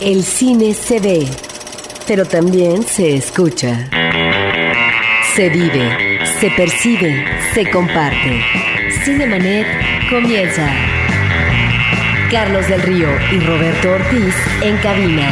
El cine se ve, pero también se escucha. Se vive, se percibe, se comparte. Cinemanet comienza. Carlos del Río y Roberto Ortiz en cabina.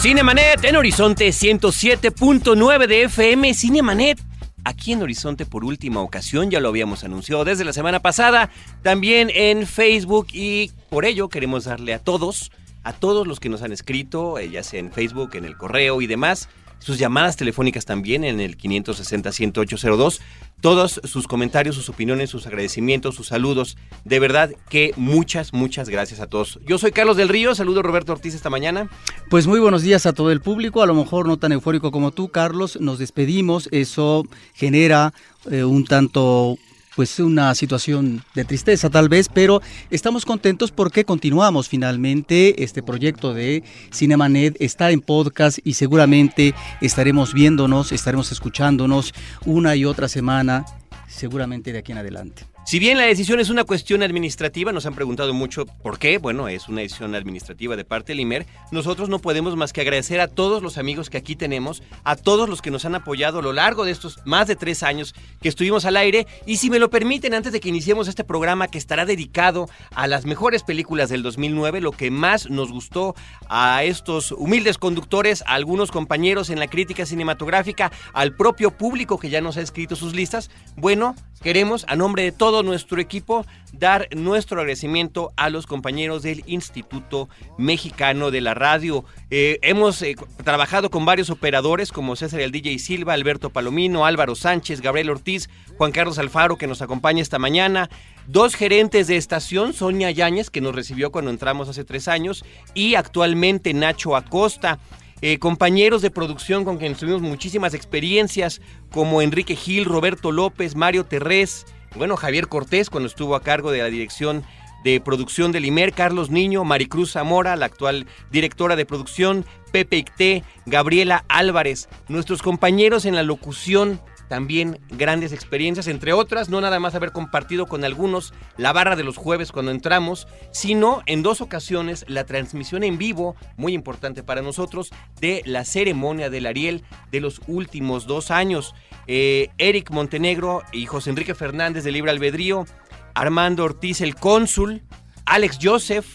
Cinemanet en Horizonte 107.9 de FM. Cinemanet aquí en Horizonte por última ocasión, ya lo habíamos anunciado desde la semana pasada, también en Facebook y por ello queremos darle a todos, a todos los que nos han escrito, eh, ya sea en Facebook, en el correo y demás, sus llamadas telefónicas también en el 560-10802. Todos sus comentarios, sus opiniones, sus agradecimientos, sus saludos. De verdad que muchas, muchas gracias a todos. Yo soy Carlos del Río, saludo a Roberto Ortiz esta mañana. Pues muy buenos días a todo el público, a lo mejor no tan eufórico como tú, Carlos. Nos despedimos, eso genera eh, un tanto pues una situación de tristeza tal vez, pero estamos contentos porque continuamos finalmente este proyecto de Cinemanet, está en podcast y seguramente estaremos viéndonos, estaremos escuchándonos una y otra semana, seguramente de aquí en adelante. Si bien la decisión es una cuestión administrativa, nos han preguntado mucho por qué, bueno, es una decisión administrativa de parte del IMER, nosotros no podemos más que agradecer a todos los amigos que aquí tenemos, a todos los que nos han apoyado a lo largo de estos más de tres años que estuvimos al aire, y si me lo permiten, antes de que iniciemos este programa que estará dedicado a las mejores películas del 2009, lo que más nos gustó a estos humildes conductores, a algunos compañeros en la crítica cinematográfica, al propio público que ya nos ha escrito sus listas, bueno, queremos, a nombre de todo nuestro equipo, dar nuestro agradecimiento a los compañeros del Instituto Mexicano de la Radio. Eh, hemos eh, trabajado con varios operadores como César el DJ Silva, Alberto Palomino, Álvaro Sánchez, Gabriel Ortiz, Juan Carlos Alfaro, que nos acompaña esta mañana. Dos gerentes de estación, Sonia Yáñez, que nos recibió cuando entramos hace tres años, y actualmente Nacho Acosta. Eh, compañeros de producción con quienes tuvimos muchísimas experiencias, como Enrique Gil, Roberto López, Mario Terrés, bueno, Javier Cortés, cuando estuvo a cargo de la dirección de producción del IMER, Carlos Niño, Maricruz Zamora, la actual directora de producción, Pepe Icté, Gabriela Álvarez, nuestros compañeros en la locución, también grandes experiencias, entre otras, no nada más haber compartido con algunos la barra de los jueves cuando entramos, sino en dos ocasiones la transmisión en vivo, muy importante para nosotros, de la ceremonia del Ariel de los últimos dos años. Eh, Eric Montenegro y José Enrique Fernández de Libre Albedrío, Armando Ortiz el cónsul, Alex Joseph,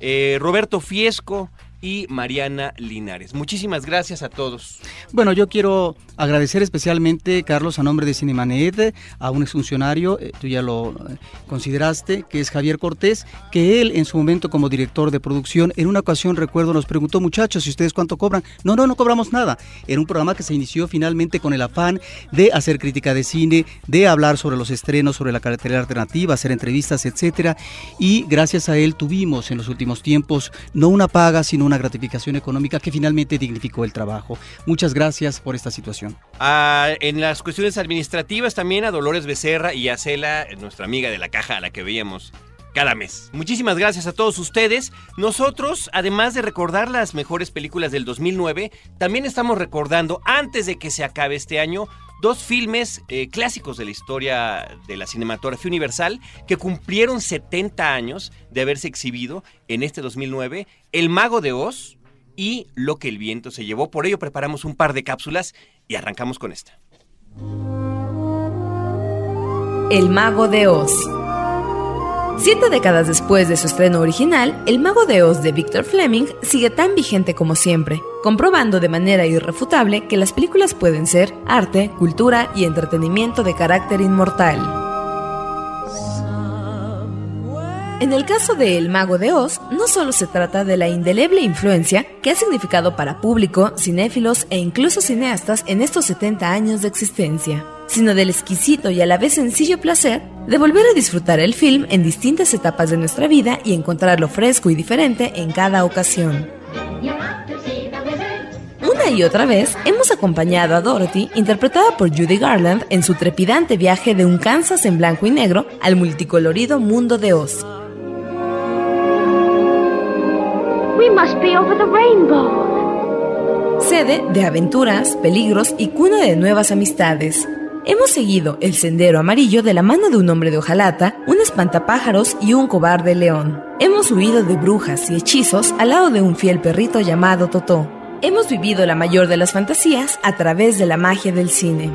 eh, Roberto Fiesco, y Mariana Linares. Muchísimas gracias a todos. Bueno, yo quiero agradecer especialmente, Carlos, a nombre de Cinemanet, a un exfuncionario, eh, tú ya lo eh, consideraste, que es Javier Cortés, que él en su momento como director de producción, en una ocasión recuerdo nos preguntó, muchachos, ¿y ustedes cuánto cobran? No, no, no cobramos nada. Era un programa que se inició finalmente con el afán de hacer crítica de cine, de hablar sobre los estrenos, sobre la carretera alternativa, hacer entrevistas, etcétera. Y gracias a él tuvimos en los últimos tiempos no una paga, sino una gratificación económica que finalmente dignificó el trabajo. Muchas gracias por esta situación. Ah, en las cuestiones administrativas también a Dolores Becerra y a Cela, nuestra amiga de la caja a la que veíamos cada mes. Muchísimas gracias a todos ustedes. Nosotros, además de recordar las mejores películas del 2009, también estamos recordando, antes de que se acabe este año, dos filmes eh, clásicos de la historia de la cinematografía universal que cumplieron 70 años de haberse exhibido en este 2009, El Mago de Oz y Lo que el viento se llevó. Por ello preparamos un par de cápsulas y arrancamos con esta. El Mago de Oz. Siete décadas después de su estreno original, El Mago de Oz de Victor Fleming sigue tan vigente como siempre, comprobando de manera irrefutable que las películas pueden ser arte, cultura y entretenimiento de carácter inmortal. En el caso de El Mago de Oz, no solo se trata de la indeleble influencia que ha significado para público, cinéfilos e incluso cineastas en estos 70 años de existencia, sino del exquisito y a la vez sencillo placer de volver a disfrutar el film en distintas etapas de nuestra vida y encontrarlo fresco y diferente en cada ocasión. Y otra vez hemos acompañado a Dorothy, interpretada por Judy Garland, en su trepidante viaje de un Kansas en blanco y negro al multicolorido mundo de Oz. Sede de aventuras, peligros y cuna de nuevas amistades. Hemos seguido el sendero amarillo de la mano de un hombre de hojalata, un espantapájaros y un cobarde león. Hemos huido de brujas y hechizos al lado de un fiel perrito llamado Totó. Hemos vivido la mayor de las fantasías a través de la magia del cine.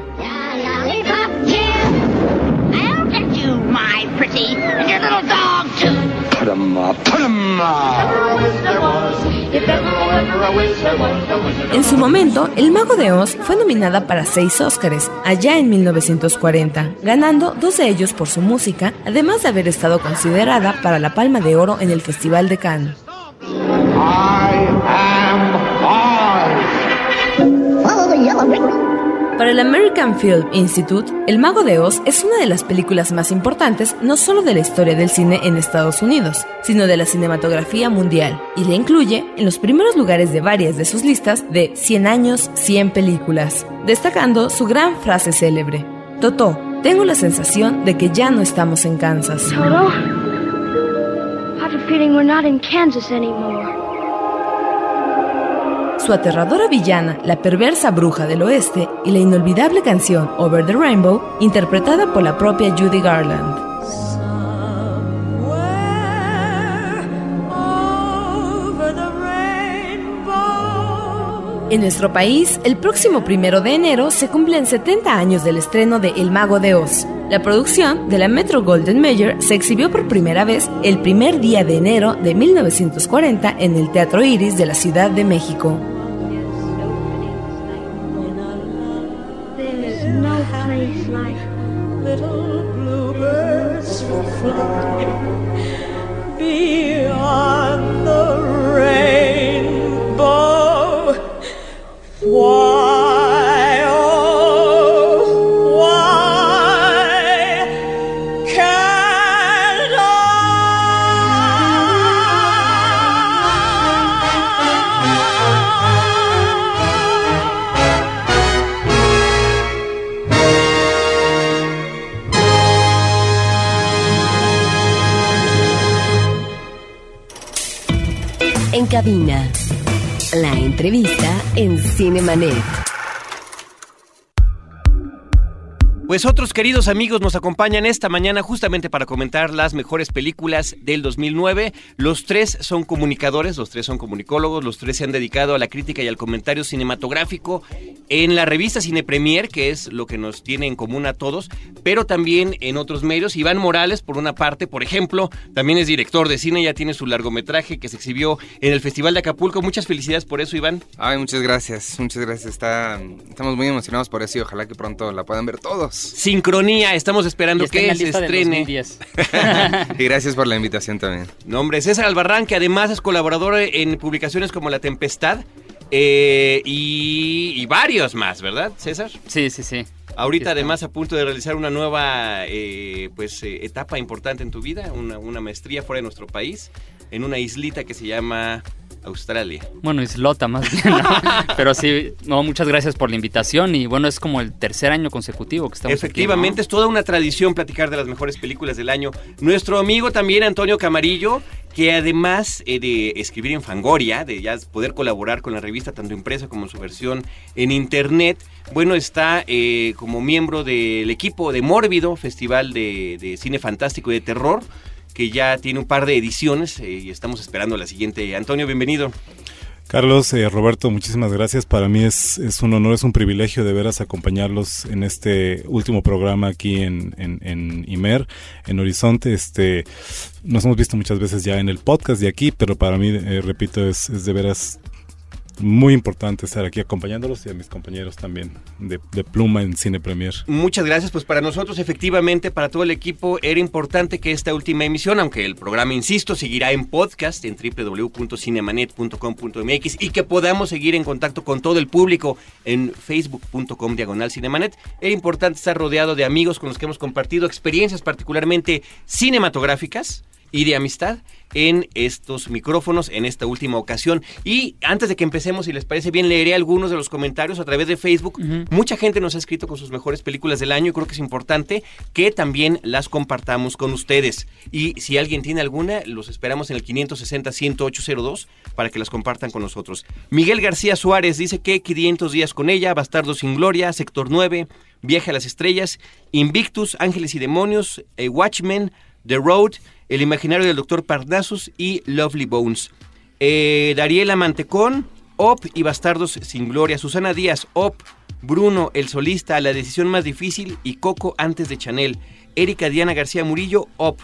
En su momento, El Mago de Oz fue nominada para seis Óscares, allá en 1940, ganando dos de ellos por su música, además de haber estado considerada para la Palma de Oro en el Festival de Cannes. Para el American Film Institute, El Mago de Oz es una de las películas más importantes no solo de la historia del cine en Estados Unidos, sino de la cinematografía mundial, y la incluye en los primeros lugares de varias de sus listas de 100 años, 100 películas, destacando su gran frase célebre, Toto, tengo la sensación de que ya no estamos en Kansas. Toto, feeling we're not in Kansas anymore. Su aterradora villana, la perversa bruja del oeste, y la inolvidable canción Over the Rainbow, interpretada por la propia Judy Garland. En nuestro país, el próximo primero de enero se cumplen 70 años del estreno de El Mago de Oz. La producción de la Metro Golden Mayer se exhibió por primera vez el primer día de enero de 1940 en el Teatro Iris de la Ciudad de México. little bluebirds will fly beyond the rainbow. Why? La entrevista en Cinemanet. Pues otros queridos amigos nos acompañan esta mañana justamente para comentar las mejores películas del 2009. Los tres son comunicadores, los tres son comunicólogos, los tres se han dedicado a la crítica y al comentario cinematográfico en la revista Cine Premier, que es lo que nos tiene en común a todos, pero también en otros medios. Iván Morales, por una parte, por ejemplo, también es director de cine, ya tiene su largometraje que se exhibió en el Festival de Acapulco. Muchas felicidades por eso, Iván. Ay, muchas gracias, muchas gracias. Estamos muy emocionados por eso y ojalá que pronto la puedan ver todos. Sincronía, estamos esperando que se estrene. y gracias por la invitación también. Nombre, César Albarrán, que además es colaborador en publicaciones como La Tempestad eh, y, varios más, ¿verdad, César? Sí, sí, sí. Ahorita además a punto de realizar una nueva eh, pues eh, etapa importante en tu vida, una, una maestría fuera de nuestro país, en una islita que se llama Australia. Bueno, islota más bien, Pero sí, no, muchas gracias por la invitación y bueno, es como el tercer año consecutivo que estamos Efectivamente, es toda una tradición platicar de las mejores películas del año. Nuestro amigo también Antonio Camarillo, que además eh, de escribir en Fangoria, de ya poder colaborar con la revista tanto impresa como en su versión en internet, bueno, está eh, como miembro del equipo de Mórbido, Festival de, de Cine Fantástico y de Terror que ya tiene un par de ediciones eh, y estamos esperando la siguiente. Antonio, bienvenido. Carlos, eh, Roberto, muchísimas gracias. Para mí es, es, un honor, es un privilegio de veras acompañarlos en este último programa aquí en, en, Imer, en Horizonte. Este, nos hemos visto muchas veces ya en el podcast de aquí, pero para mí, eh, repito, es, es de veras muy importante estar aquí acompañándolos y a mis compañeros también de, Pluma en Cine Premier. Muchas gracias, pues para nosotros efectivamente, para todo el equipo, era importante que esta última emisión, aunque el programa, insisto, seguirá en podcast en www.cinemanet.com.mx y que podamos seguir en contacto con todo el público en facebook.com diagonal cinemanet, era importante estar rodeado de amigos con los que hemos compartido experiencias particularmente cinematográficas y de amistad en estos micrófonos en esta última ocasión. Y antes de que empecemos, si les parece bien, leeré algunos de los comentarios a través de Facebook. Mucha gente nos ha escrito con sus mejores películas del año y creo que es importante que también las compartamos con ustedes. Y si alguien tiene alguna, los esperamos en el 560-10802 para que las compartan con nosotros. Miguel García Suárez dice que 500 días con ella, Bastardo sin Gloria, Sector 9, Viaje a las Estrellas, Invictus, Ángeles y Demonios, eh, Watchmen, The Road, El Imaginario del Doctor Parnassus y Lovely Bones. Eh, Dariela Mantecón, Op y Bastardos sin Gloria. Susana Díaz, Op, Bruno, el solista, La decisión más difícil y Coco antes de Chanel. Erika Diana García Murillo, Op.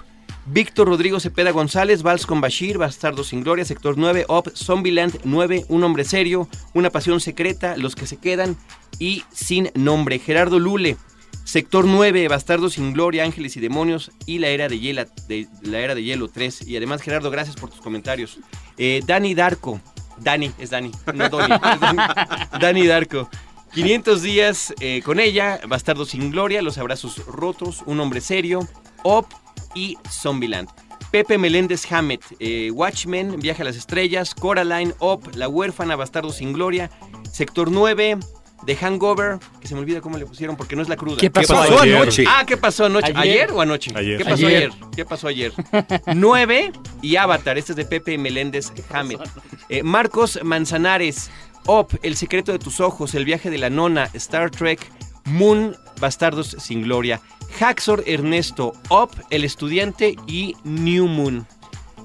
Víctor Rodrigo Cepeda González, Vals con Bashir, Bastardos sin Gloria, Sector 9, Op, Zombieland 9, Un Hombre Serio, Una Pasión Secreta, Los que se quedan y Sin Nombre. Gerardo Lule, Sector 9, Bastardos sin Gloria, Ángeles y Demonios y La Era de, Hiela, de, la Era de Hielo 3. Y además, Gerardo, gracias por tus comentarios. Eh, Dani Darko, Dani, es Dani, no Doni, es Dani, Dani Darko. 500 días eh, con ella, Bastardos sin Gloria, Los Abrazos Rotos, Un Hombre Serio, Op y Zombieland. Pepe Meléndez Hammett, eh, Watchmen, Viaje a las Estrellas, Coraline, Op, La Huérfana, Bastardos sin Gloria, Sector 9, The Hangover, que se me olvida cómo le pusieron porque no es la cruda. ¿Qué pasó ayer? anoche? Ah, ¿qué pasó anoche? Ayer. ¿Ayer, o anoche? Ayer. ¿Qué pasó Ayer. ayer? ¿Qué pasó ayer? 9 y Avatar, este es de Pepe Meléndez Hammett. Eh, Marcos Manzanares, Op, El secreto de tus ojos, El viaje de la nona, Star Trek, Moon, Bastardos sin gloria. Haxor Ernesto, Op, El estudiante y New Moon.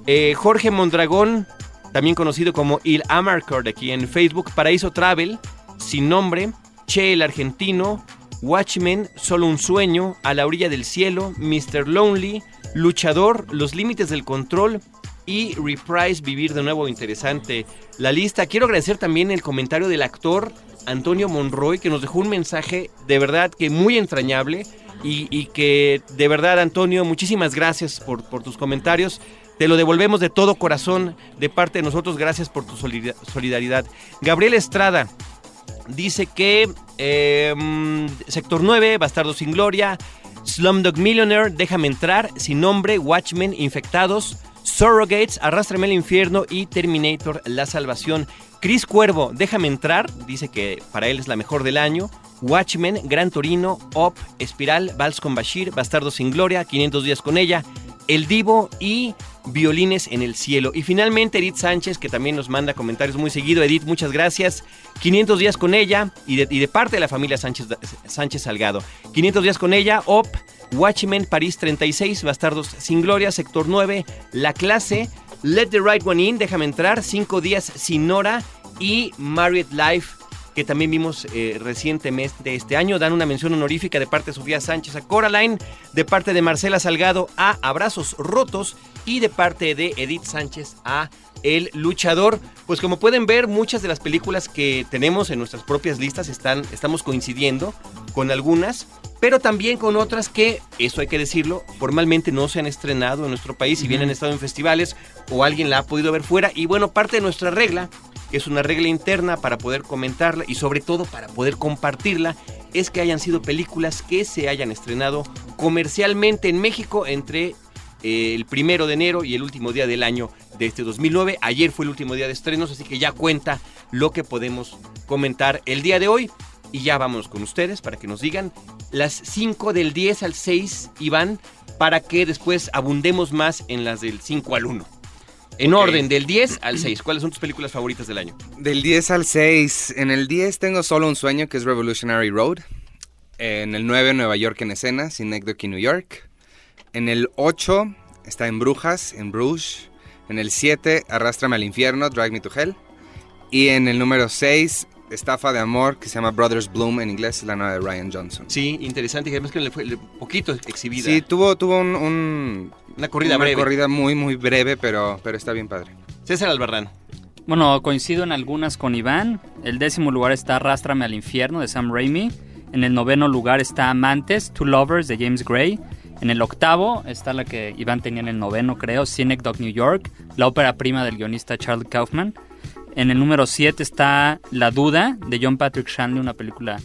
Eh, Jorge Mondragón, también conocido como Il Amarcord aquí en Facebook, Paraíso Travel, Sin Nombre, Che el Argentino, Watchmen, Solo un Sueño, A la Orilla del Cielo, Mr. Lonely, Luchador, Los Límites del Control y Reprise, Vivir de Nuevo. Interesante la lista. Quiero agradecer también el comentario del actor Antonio Monroy, que nos dejó un mensaje de verdad que muy entrañable y, que de verdad, Antonio, muchísimas gracias por, por tus comentarios. Te lo devolvemos de todo corazón de parte de nosotros. Gracias por tu solida- solidaridad. Gabriel Estrada dice que mm, Sector 9, Bastardo sin Gloria, Slumdog Millionaire, Déjame entrar, Sin Nombre, Watchmen, Infectados, Surrogates, Arrástrame al Infierno y Terminator, La Salvación. Chris Cuervo, Déjame entrar, dice que para él es la mejor del año. Watchmen, Gran Torino, Op, Espiral, Vals con Bashir, Bastardo sin Gloria, 500 días con ella, El Divo y Violines en el Cielo. Y finalmente Edith Sánchez, que también nos manda comentarios muy seguido. Edith, muchas gracias. 500 días con ella y de, parte de la familia Sánchez, Sánchez Salgado. 500 días con ella, Op, Watchmen, París 36, Bastardos sin Gloria, Sector 9, La Clase, Let the Right One In, Déjame Entrar, 5 días sin Nora y Married Life que también vimos eh, recientemente este año. Dan una mención honorífica de parte de Sofía Sánchez a Coraline, de parte de Marcela Salgado a Abrazos Rotos y de parte de Edith Sánchez a El Luchador. Pues como pueden ver, muchas de las películas que tenemos en nuestras propias listas están, estamos coincidiendo con algunas, pero también con otras que, eso hay que decirlo, formalmente no se han estrenado en nuestro país, si bien han estado en festivales o alguien la ha podido ver fuera. Y bueno, parte de nuestra regla es una regla interna para poder comentarla y sobre todo para poder compartirla, es que hayan sido películas que se hayan estrenado comercialmente en México entre eh, el primero de enero y el último día del año de este 2009. Ayer fue el último día de estrenos, así que ya cuenta lo que podemos comentar el día de hoy. Y ya vamos con ustedes para que nos digan las 5 del 10 al 6, Iván, para que después abundemos más en las del 5 al 1. En Ok. orden, del 10 al 6. ¿Cuáles son tus películas favoritas del año? Del 10 al 6. En el 10 tengo solo un sueño que es Revolutionary Road. En el 9 Nueva York en escena, Synecdoche, New York. En el 8 está en Brujas, en Bruges. En el 7 Arrástrame al infierno, Drive Me to Hell. Y en el número 6 Estafa de amor que se llama Brothers Bloom en inglés, la nueva de Ryan Johnson. Sí, interesante. Y además que le fue le- poquito exhibida. Sí, tuvo, tuvo un, un- Una corrida una breve. corrida muy, muy breve, pero, pero está bien padre. César Albarrán. Bueno, coincido en algunas con Iván. El décimo lugar está Arrástrame al infierno de Sam Raimi. En el noveno lugar está Amantes, Two Lovers de James Gray. En el octavo está la que Iván tenía en el noveno, creo, Synecdoche, New York, la ópera prima del guionista Charles Kaufman. En el número 7 está La Duda de John Patrick Shanley, una película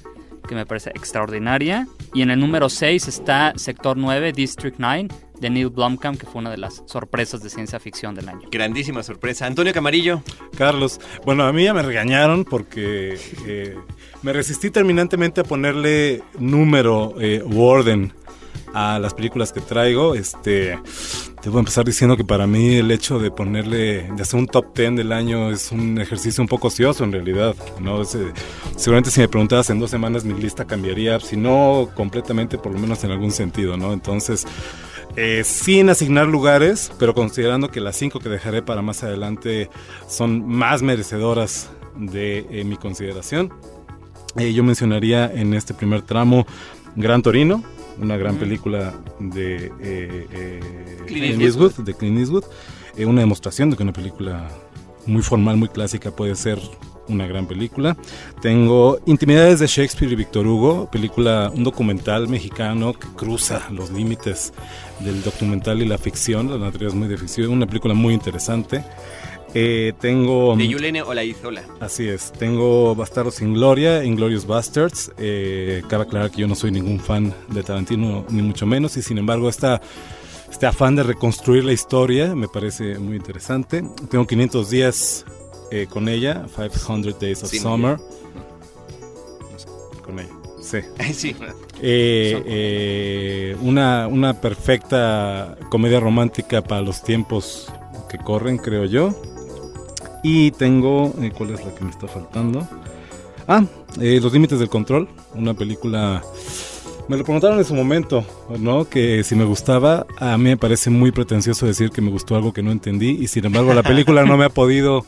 que me parece extraordinaria. Y en el número 6 está Sector 9, District 9 de Neil Blomkamp, que fue una de las sorpresas de ciencia ficción del año. Grandísima sorpresa. Antonio Camarillo. Carlos, bueno, a mí ya me regañaron porque eh, me resistí terminantemente a ponerle número eh, u orden a las películas que traigo, este, te voy a empezar diciendo que para mí el hecho de ponerle, de hacer un top 10 del año es un ejercicio un poco ocioso en realidad, ¿no? Eh, seguramente si me preguntabas en dos semanas mi lista cambiaría, si no completamente, por lo menos en algún sentido, ¿no? Entonces, eh, sin asignar lugares, pero considerando que las cinco que dejaré para más adelante son más merecedoras de eh, mi consideración. yo mencionaría en este primer tramo Gran Torino, una gran película de eh, eh, Clint Eastwood, de Clint Eastwood, eh, una demostración de que una película muy formal, muy clásica puede ser una gran película. Tengo Intimidades de Shakespeare y Víctor Hugo, película, un documental mexicano que cruza los límites del documental y la ficción, la naturaleza es muy de ficción, una película muy interesante. Eh, tengo... De Yulene Olaizola. Así es. Tengo Bastardos sin Gloria, Inglorious Bastards. Eh, cabe aclarar que yo no soy ningún fan de Tarantino, ni mucho menos. Y sin embargo, esta, este afán de reconstruir la historia me parece muy interesante. Tengo 500 días eh, con ella, 500 Days of Summer. Con ella. Sí. sí. Eh, eh, una, una perfecta comedia romántica para los tiempos que corren, creo yo. Y tengo, eh, ¿cuál es la que me está faltando? Ah, eh, Los Límites del Control, una película... Me lo preguntaron en su momento, ¿no? Que si me gustaba, a mí me parece muy pretencioso decir que me gustó algo que no entendí y sin embargo la película no me ha podido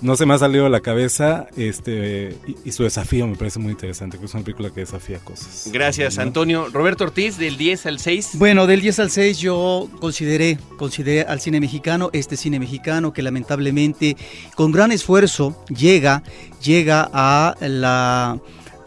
no se me ha salido de la cabeza este y, su desafío me parece muy interesante, que es una película que desafía cosas. Gracias, Antonio. Roberto Ortiz, del 10 al 6. Bueno, del 10 al 6 yo consideré, consideré al cine mexicano, este cine mexicano que lamentablemente con gran esfuerzo llega, llega a la,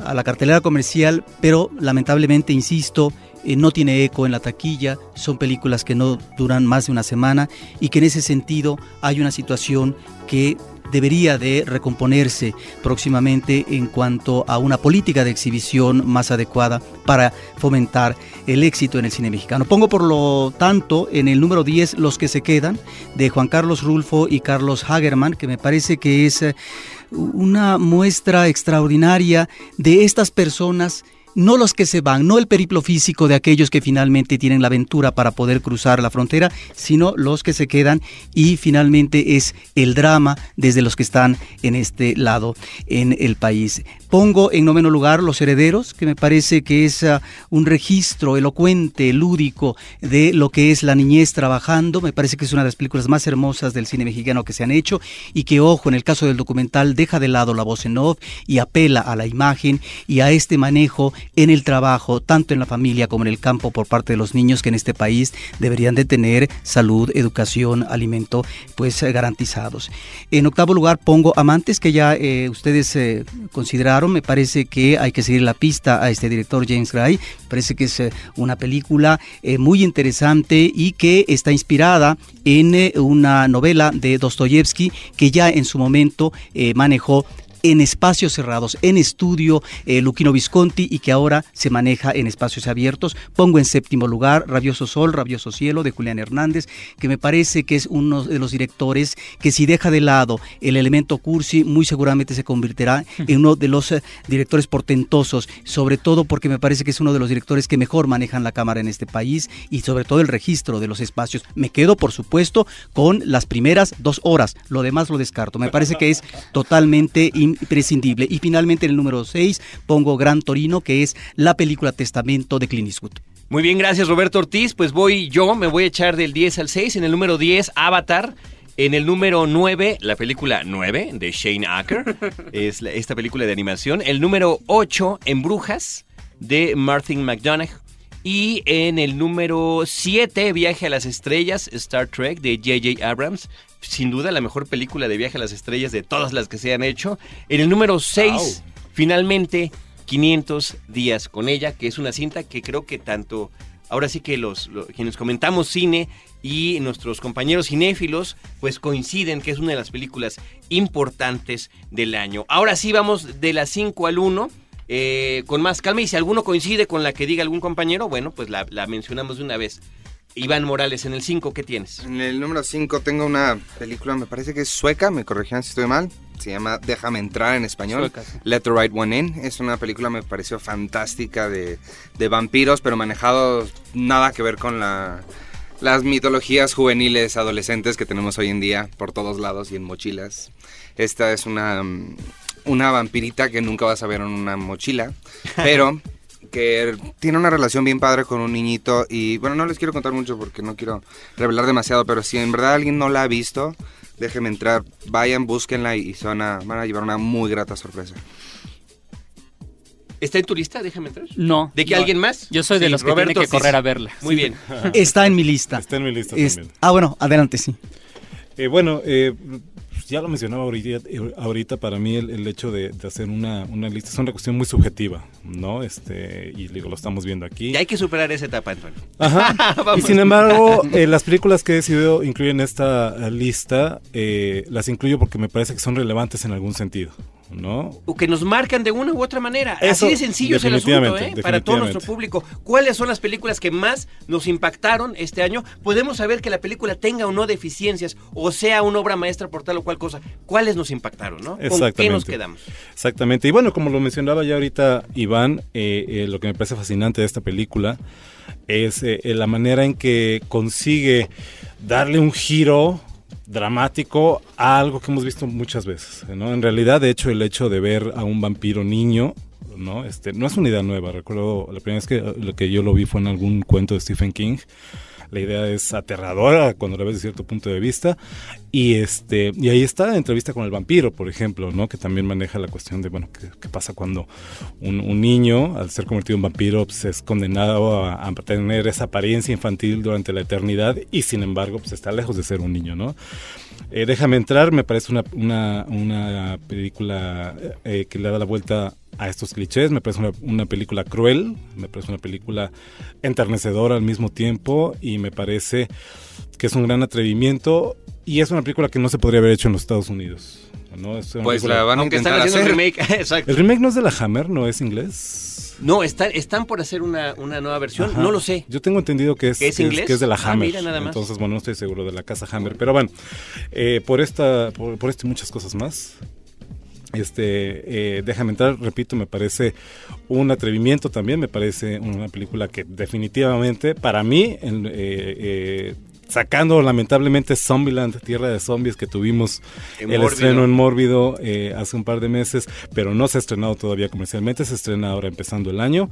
a la cartelera comercial, pero lamentablemente, insisto, eh, no tiene eco en la taquilla, son películas que no duran más de una semana y que en ese sentido hay una situación que debería de recomponerse próximamente en cuanto a una política de exhibición más adecuada para fomentar el éxito en el cine mexicano. Pongo por lo tanto en el número 10 Los que se quedan de Juan Carlos Rulfo y Carlos Hagerman, que me parece que es eh, una muestra extraordinaria de estas personas no los que se van, no el periplo físico de aquellos que finalmente tienen la aventura para poder cruzar la frontera, sino los que se quedan y finalmente es el drama desde los que están en este lado en el país. Pongo en noveno lugar Los Herederos, que me parece que es uh, un registro elocuente, lúdico de lo que es la niñez trabajando. Me parece que es una de las películas más hermosas del cine mexicano que se han hecho y que, ojo, en el caso del documental deja de lado la voz en off y apela a la imagen y a este manejo en el trabajo, tanto en la familia como en el campo por parte de los niños que en este país deberían de tener salud, educación, alimento, pues eh, garantizados. En octavo lugar pongo Amantes, que ya eh, ustedes eh, consideraron, me parece que hay que seguir la pista a este director James Gray, parece que es una película muy interesante y que está inspirada en una novela de Dostoyevsky que ya en su momento manejó en espacios cerrados, en estudio eh, Luquino Visconti y que ahora se maneja en espacios abiertos. Pongo en séptimo lugar Rabioso Sol, Rabioso Cielo de Julián Hernández, que me parece que es uno de los directores que si deja de lado el elemento cursi, muy seguramente se convertirá en uno de los eh, directores portentosos, sobre todo porque me parece que es uno de los directores que mejor manejan la cámara en este país y sobre todo el registro de los espacios. Me quedo, por supuesto, con las primeras dos horas, lo demás lo descarto. Me parece que es totalmente imprescindible. Y finalmente en el número 6 pongo Gran Torino, que es la película Testamento de Clint Eastwood. Muy bien, gracias Roberto Ortiz. Pues voy yo, me voy a echar del 10 al 6. En el número 10, Avatar. En el número 9, la película 9 de Shane Acker, es esta película de animación. El número 8, En Brujas, de Martin McDonagh. Y en el número 7, Viaje a las Estrellas, Star Trek, de J.J. Abrams sin duda la mejor película de viaje a las estrellas de todas las que se han hecho. En el número 6, finalmente, 500 días con ella, que es una cinta que creo que tanto, ahora sí que los, quienes comentamos cine y nuestros compañeros cinéfilos, pues coinciden que es una de las películas importantes del año. Ahora sí vamos de las 5 al 1. Eh, con más calma y si alguno coincide con la que diga algún compañero, bueno, pues la, la mencionamos de una vez. Iván Morales, en el 5, ¿qué tienes? En el número 5 tengo una película, me parece que es sueca, me corregían si estoy mal. Se llama Déjame entrar en español. Sueca, sí. Let the Right One In. Es una película me pareció fantástica de, de vampiros, pero manejados nada que ver con la, las mitologías juveniles adolescentes que tenemos hoy en día por todos lados y en mochilas. Esta es una, mm, una vampirita que nunca vas a ver en una mochila, pero que tiene una relación bien padre con un niñito y bueno, no les quiero contar mucho porque no quiero revelar demasiado, pero si en verdad alguien no la ha visto, déjenme entrar, vayan, búsquenla y se van a, van a llevar una muy grata sorpresa. ¿Está en tu lista? Déjame entrar. No. ¿De que no. alguien más? Yo soy de los que Roberto tienen que correr a verla. Muy bien. Está en mi lista. Está en mi lista Es- también. ah, bueno, adelante, sí. Eh, bueno, eh, ya lo mencionaba ahorita, ahorita para mí el, el hecho de, de hacer una, una lista es una cuestión muy subjetiva, ¿no? Este, y digo, lo estamos viendo aquí. Y hay que superar esa etapa, Antonio. Ajá. y sin embargo, eh, las películas que he decidido incluir en esta lista, eh, las incluyo porque me parece que son relevantes en algún sentido, ¿no? O que nos marcan de una u otra manera. Eso, Así de sencillo es el asunto, ¿eh? Para todo nuestro público. ¿Cuáles son las películas que más nos impactaron este año? Podemos saber que la película tenga o no deficiencias, o sea una obra maestra por tal o cual cosa. ¿Cuáles nos impactaron, no? ¿Con qué nos quedamos? Exactamente. Y bueno, como lo mencionaba ya ahorita Iván, eh, eh, lo que me parece fascinante de esta película es eh, la manera en que consigue darle un giro dramático a algo que hemos visto muchas veces, ¿no? En realidad, de hecho, el hecho de ver a un vampiro niño, ¿no? Este, no es una idea nueva. Recuerdo la primera vez que, que yo lo vi fue en algún cuento de Stephen King. La idea es aterradora cuando la ves de cierto punto de vista. Y este y ahí está la entrevista con el vampiro, por ejemplo, ¿no? Que también maneja la cuestión de, bueno, ¿qué, pasa cuando un, un niño, al ser convertido en vampiro, pues, es condenado a, a tener esa apariencia infantil durante la eternidad y sin embargo, pues está lejos de ser un niño, ¿no? Eh, Déjame entrar, me parece una, una, una película eh, que le da la vuelta a estos clichés, me parece una, una película cruel, me parece una película enternecedora al mismo tiempo y me parece que es un gran atrevimiento y es una película que no se podría haber hecho en los Estados Unidos. ¿no? Es Pues película- la van a Aunque están intentar haciendo hacer. el remake. Exacto. El remake no es de la Hammer, no es inglés. No, están, están por hacer una, una nueva versión. Ajá. No lo sé. Yo tengo entendido que es, ¿Que es inglés? que es de la Ah, Hammer. mira. Entonces, bueno, no estoy seguro de la casa Hammer. Pero bueno, eh, por esta, por, por esto y muchas cosas más. Este, eh, déjame entrar, repito, me parece un atrevimiento también, me parece una película que definitivamente, para mí, eh, eh, sacando lamentablemente Zombieland, Tierra de Zombies, que tuvimos En el Mórbido. estreno en Mórbido eh, hace un par de meses, pero no se ha estrenado todavía comercialmente, se estrena ahora empezando el año.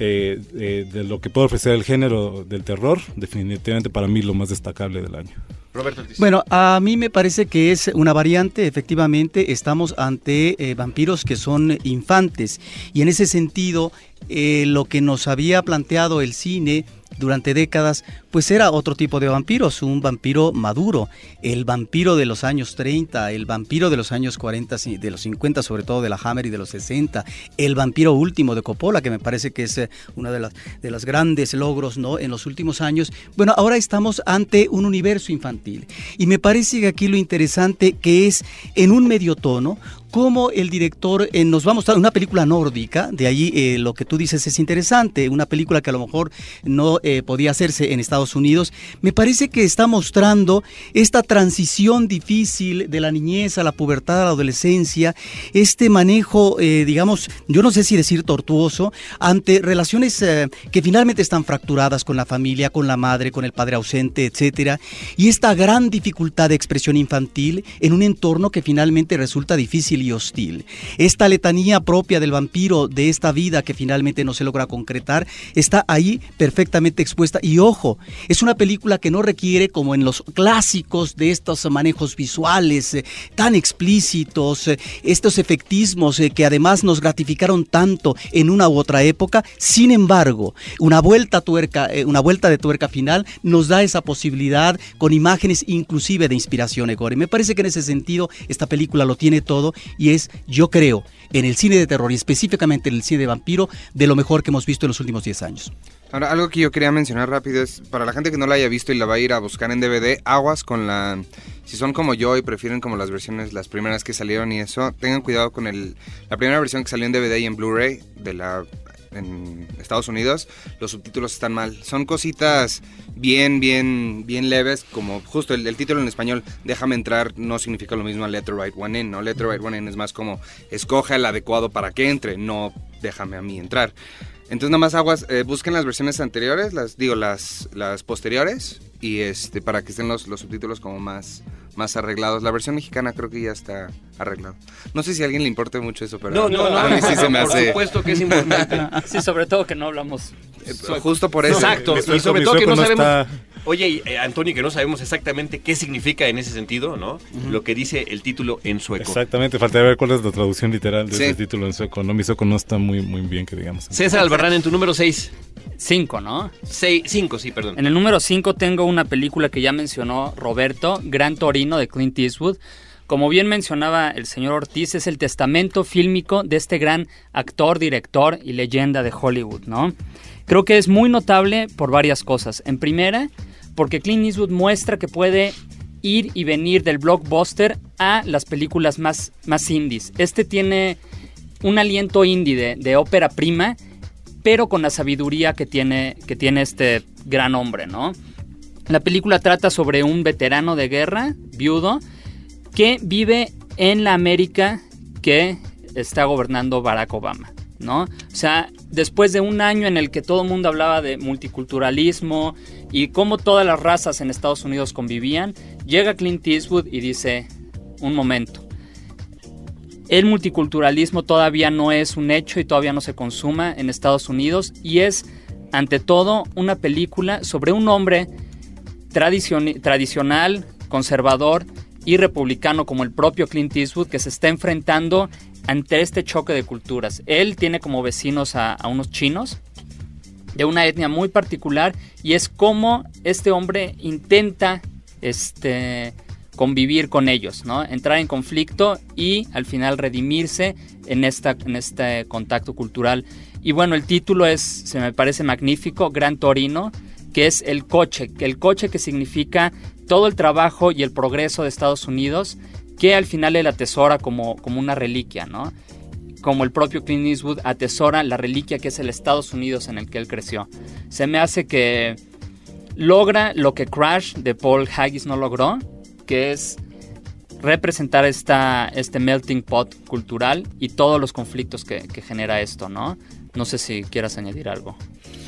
Eh, eh, de lo que puede ofrecer el género del terror, definitivamente para mí lo más destacable del año. Roberto Ortiz. Bueno, a mí me parece que es una variante, efectivamente, estamos ante eh, vampiros que son infantes y en ese sentido eh, lo que nos había planteado el cine durante décadas, pues era otro tipo de vampiros, un vampiro maduro, el vampiro de los años 30, el vampiro de los años 40, sí, de los 50, sobre todo de la Hammer y de los 60, el vampiro último de Coppola, que me parece que es eh, uno de, las, de los grandes logros ¿no? en los últimos años. Bueno, ahora estamos ante un universo infantil y me parece que aquí lo interesante que es en un medio tono, cómo el director eh, nos va a mostrar una película nórdica, de ahí eh, lo que tú dices es interesante, una película que a lo mejor no eh, podía hacerse en Estados Unidos, me parece que está mostrando esta transición difícil de la niñez a la pubertad, a la adolescencia, este manejo, eh, digamos, yo no sé si decir tortuoso, ante relaciones que finalmente están fracturadas con la familia, con la madre, con el padre ausente, etcétera, y esta gran dificultad de expresión infantil en un entorno que finalmente resulta difícil hostil. Esta letanía propia del vampiro de esta vida que finalmente no se logra concretar está ahí perfectamente expuesta y ojo, es una película que no requiere como en los clásicos de estos manejos visuales eh, tan explícitos, eh, estos efectismos eh, que además nos gratificaron tanto en una u otra época, sin embargo, una vuelta tuerca, una vuelta de tuerca final nos da esa posibilidad con imágenes inclusive de inspiración Egore. Me parece que en ese sentido esta película lo tiene todo y es, yo creo, en el cine de terror y específicamente en el cine de vampiro, de lo mejor que hemos visto en los últimos 10 años. Ahora, algo que yo quería mencionar rápido es, para la gente que no la haya visto y la va a ir a buscar en DVD, aguas con la... Si son como yo y prefieren como las versiones, las primeras que salieron y eso, tengan cuidado con el, la primera versión que salió en DVD y en Blu-ray de la en Estados Unidos, los subtítulos están mal. Son cositas bien, bien, bien leves, como justo el, título en español, déjame entrar, no significa lo mismo a Let the Right One In, ¿no? Let the Right One In es más como, escoge el adecuado para que entre, no déjame a mí entrar. Entonces nada más aguas, eh, busquen las versiones anteriores, las digo las, las posteriores y este para que estén los, los subtítulos como más más arreglados. La versión mexicana creo que ya está arreglado. No sé si a alguien le importe mucho eso, pero No, no, no. a mí sí se me Por supuesto que es importante. Sí, sobre todo que no hablamos. eh, justo por eso. Exacto. Y sobre todo que no no sabemos. está- Oye, eh, Antonio, que no sabemos exactamente qué significa en ese sentido, ¿no? Lo que dice el título en sueco. Exactamente, faltaría ver cuál es la traducción literal de Sí. ese título en sueco. No, mi sueco no está muy, muy bien, que digamos. César Albarrán, en tu número 6. Cinco, ¿no? 5, sí, perdón. En el número 5 tengo una película que ya mencionó Roberto, Gran Torino de Clint Eastwood. Como bien mencionaba el señor Ortiz, es el testamento fílmico de este gran actor, director y leyenda de Hollywood, ¿no? Creo que es muy notable por varias cosas. En primera, porque Clint Eastwood muestra que puede ir y venir del blockbuster a las películas más, más indies. Este tiene un aliento indie de, ópera prima, pero con la sabiduría que tiene, que tiene este gran hombre, ¿no? La película trata sobre un veterano de guerra, viudo, que vive en la América que está gobernando Barack Obama, O sea, después de un año en el que todo el mundo hablaba de multiculturalismo y cómo todas las razas en Estados Unidos convivían, llega Clint Eastwood y dice, un momento, el multiculturalismo todavía no es un hecho y todavía no se consuma en Estados Unidos y es, ante todo, una película sobre un hombre tradicion- tradicional, conservador y republicano como el propio Clint Eastwood que se está enfrentando ante este choque de culturas. Él tiene como vecinos a, unos chinos de una etnia muy particular y es como este hombre intenta este convivir con ellos, ¿no? Entrar en conflicto y al final redimirse en esta en este contacto cultural. Y bueno, el título es se me parece magnífico, Gran Torino, que es el coche, el coche que significa todo el trabajo y el progreso de Estados Unidos, que al final él atesora como, como una reliquia, ¿no? Como el propio Clint Eastwood atesora la reliquia que es el Estados Unidos en el que él creció. Se me hace que logra lo que Crash de Paul Haggis no logró, que es representar esta, este melting pot cultural y todos los conflictos que, que genera esto, ¿no? No sé si quieras añadir algo,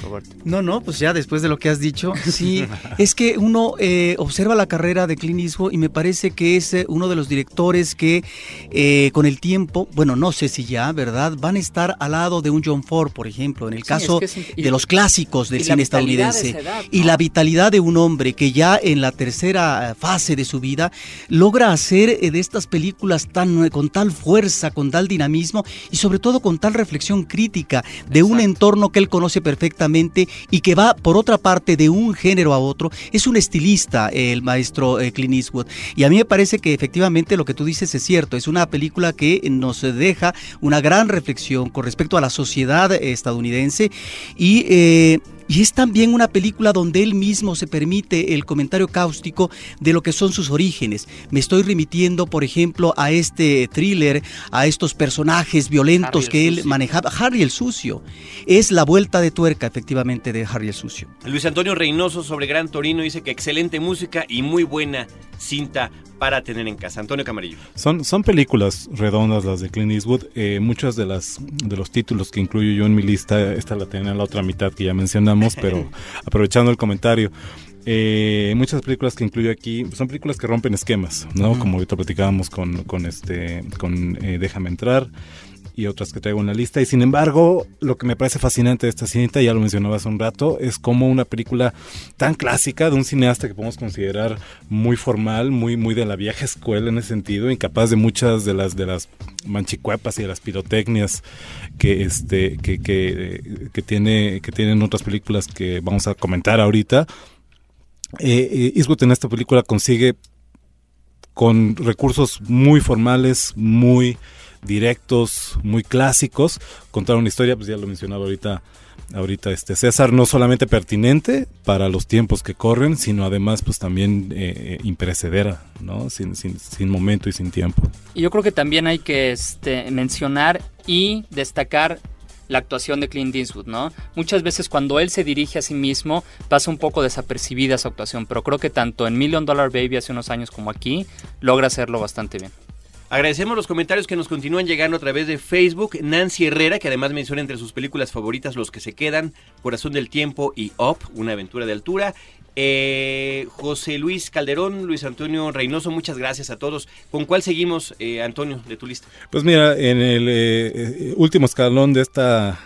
Roberto. No, no, pues ya después de lo que has dicho, sí, es que uno eh, observa la carrera de Clint Eastwood y me parece que es eh, uno de los directores que eh, con el tiempo, bueno, no sé si ya, ¿verdad? Van a estar al lado de un John Ford, por ejemplo, en el Sí, caso es que es- y- de los clásicos del cine de estadounidense. Y la vitalidad de un hombre que ya en la tercera fase de su vida logra hacer eh, de estas películas tan, eh, con tal fuerza, con tal dinamismo y sobre todo con tal reflexión crítica de un entorno que él conoce perfectamente y que va por otra parte de un género a otro. Es un estilista el maestro eh, Clint Eastwood y a mí me parece que efectivamente lo que tú dices es cierto. Es una película que nos deja una gran reflexión con respecto a la sociedad eh, estadounidense y eh, y es también una película donde él mismo se permite el comentario cáustico de lo que son sus orígenes. Me estoy remitiendo, por ejemplo, a este thriller, a estos personajes violentos que él Sucio. manejaba. Harry el Sucio. Es la vuelta de tuerca, efectivamente, de Harry el Sucio. Luis Antonio Reynoso sobre Gran Torino dice que excelente música y muy buena cinta para tener en casa. Antonio Camarillo. Son, son películas redondas las de Clint Eastwood. Eh, muchos de, las, de los títulos que incluyo yo en mi lista, esta la tenía en la otra mitad que ya mencionamos, pero aprovechando el comentario. eh, muchas películas que incluyo aquí son películas que rompen esquemas, ¿no? Como ahorita platicábamos con, con este, con eh, Déjame entrar y otras que traigo en la lista. Y sin embargo, lo que me parece fascinante de esta cinta, ya lo mencionaba hace un rato, es como una película tan clásica de un cineasta que podemos considerar muy formal, muy, muy de la vieja escuela en ese sentido, incapaz de muchas de las de las manchicuepas y de las pirotecnias que este que, que, que tiene que tienen otras películas que vamos a comentar ahorita. Eh, eh, en esta película consigue con recursos muy formales, muy directos, muy clásicos, contar una historia, pues ya lo mencionaba ahorita, ahorita este César, no solamente pertinente para los tiempos que corren, sino además pues también eh, imperecedera, ¿no? Sin, sin, sin momento y sin tiempo. Y yo creo que también hay que este, mencionar y destacar la actuación de Clint Eastwood, ¿no? Muchas veces cuando él se dirige a sí mismo pasa un poco desapercibida su actuación, pero creo que tanto en Million Dollar Baby hace unos años como aquí logra hacerlo bastante bien. Agradecemos los comentarios que nos continúan llegando a través de Facebook. Nancy Herrera, que además menciona entre sus películas favoritas Los que se quedan, Corazón del Tiempo y Up, una aventura de altura. Eh, José Luis Calderón, Luis Antonio Reynoso, muchas gracias a todos. ¿Con cuál seguimos, eh, Antonio, de tu lista? Pues mira, en el eh, último escalón de esta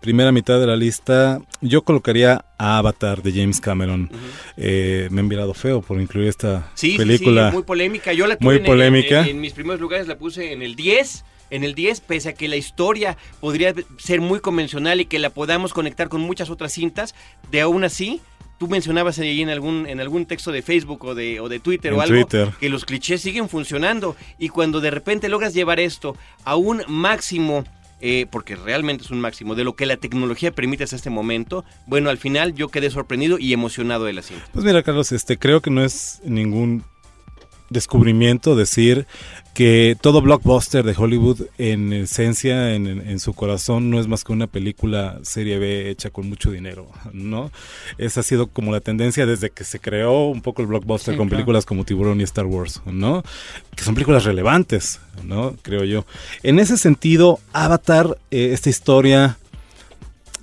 primera mitad de la lista, yo colocaría a Avatar de James Cameron. Eh, me he enviado feo por incluir esta película. Sí, muy polémica. Yo la tuve muy en, polémica. En, mis primeros lugares la puse en el 10. En el 10, pese a que la historia podría ser muy convencional y que la podamos conectar con muchas otras cintas, de aún así, tú mencionabas ahí en algún, en algún texto de Facebook o de, o de Twitter o algo, que los clichés siguen funcionando. Y cuando de repente logras llevar esto a un máximo eh, porque realmente es un máximo, de lo que la tecnología permite hasta este momento, bueno, al final yo quedé sorprendido y emocionado de la. Pues mira, Carlos, este, creo que no es ningún descubrimiento decir que todo blockbuster de Hollywood en esencia, en, su corazón, no es más que una película serie B hecha con mucho dinero, ¿no? Esa ha sido como la tendencia desde que se creó un poco el blockbuster con películas como Tiburón y Star Wars, ¿no? Que son películas relevantes, ¿no? Creo yo. En ese sentido, Avatar, eh, esta historia...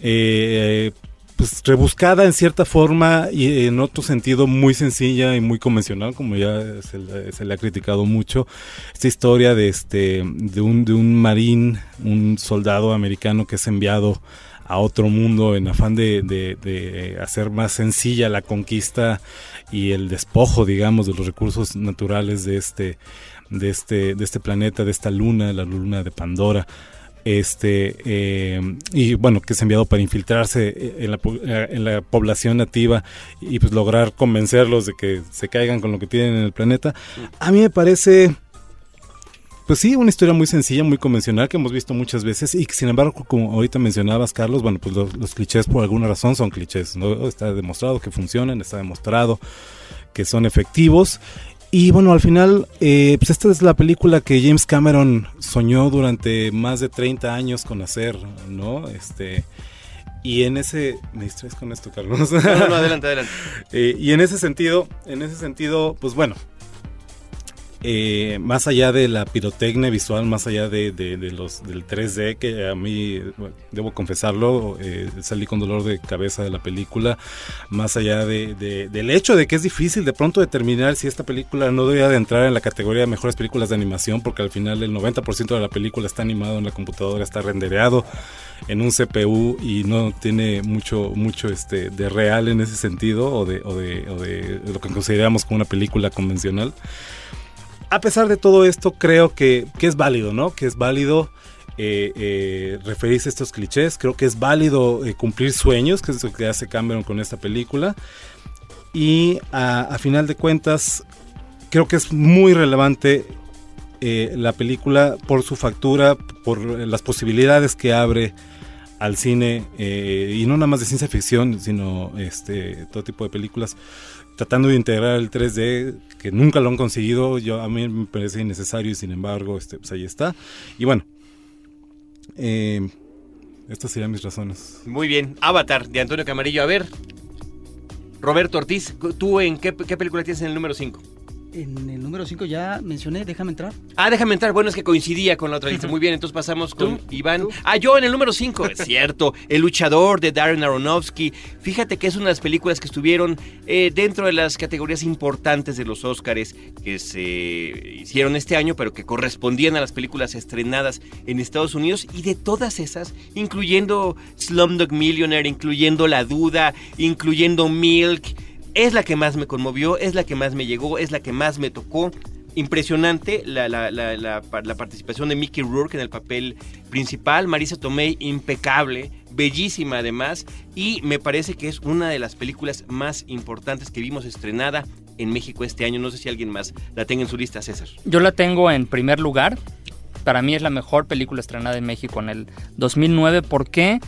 Eh, pues rebuscada en cierta forma y en otro sentido muy sencilla y muy convencional como ya se, le ha criticado mucho esta historia de este de un de un marín un soldado americano que es enviado a otro mundo en afán de, de, hacer más sencilla la conquista y el despojo digamos de los recursos naturales de este de este de este planeta de esta luna la luna de Pandora este eh, y bueno que es enviado para infiltrarse en la, en la, población nativa y pues lograr convencerlos de que se caigan con lo que tienen en el planeta a mí me parece pues sí, una historia muy sencilla, muy convencional que hemos visto muchas veces y que sin embargo, como ahorita mencionabas, Carlos, bueno, pues los, los clichés por alguna razón son clichés, ¿no? Está demostrado que funcionan, está demostrado que son efectivos y bueno, al final, eh, pues esta es la película que James Cameron soñó durante más de 30 años con hacer, ¿no? Este, y en ese... ¿Me distraes con esto, Carlos? No, no, adelante, adelante. Eh, y en ese sentido, en ese sentido, pues bueno, eh, más allá de la pirotecnia visual, más allá de, los del 3D, que a mí, debo confesarlo, eh, salí con dolor de cabeza de la película, más allá de, del hecho de que es difícil de pronto determinar si esta película no debería de entrar en la categoría de mejores películas de animación, porque al final el 90% de la película está animado en la computadora, está rendereado en un CPU y no tiene mucho mucho este de real en ese sentido o de, o de, o de lo que consideramos como una película convencional a pesar de todo esto, creo que, es válido, ¿no? Que es válido eh, eh, referirse a estos clichés. Creo que es válido eh, cumplir sueños, que es lo que hace Cameron con esta película. Y a, final de cuentas, creo que es muy relevante la película por su factura, por las posibilidades que abre al cine, y no nada más de ciencia ficción, sino este, todo tipo de películas tratando de integrar el 3D, que nunca lo han conseguido, yo a mí me parece innecesario y sin embargo, este, pues ahí está. Y bueno, eh, estas serían mis razones. Muy bien, Avatar de Antonio Camarillo. A ver, Roberto Ortiz, ¿tú en qué, qué película tienes en el número 5? En el número 5 ya mencioné, déjame entrar. Ah, déjame entrar. Bueno, es que coincidía con la otra lista. Muy bien, entonces pasamos con Iván. Ah, yo en el número 5, es cierto. El luchador de Darren Aronofsky. Fíjate que es una de las películas que estuvieron eh, dentro de las categorías importantes de los Oscars que se hicieron este año, pero que correspondían a las películas estrenadas en Estados Unidos. Y de todas esas, incluyendo Slumdog Millionaire, incluyendo La Duda, incluyendo Milk es la que más me conmovió, es la que más me llegó, es la que más me tocó. Impresionante la, participación de Mickey Rourke en el papel principal, Marisa Tomei impecable, bellísima además, y me parece que es una de las películas más importantes que vimos estrenada en México este año. No sé si alguien más la tenga en su lista, César. Yo la tengo en primer lugar. Para mí es la mejor película estrenada en México en el 2009. ¿Por qué?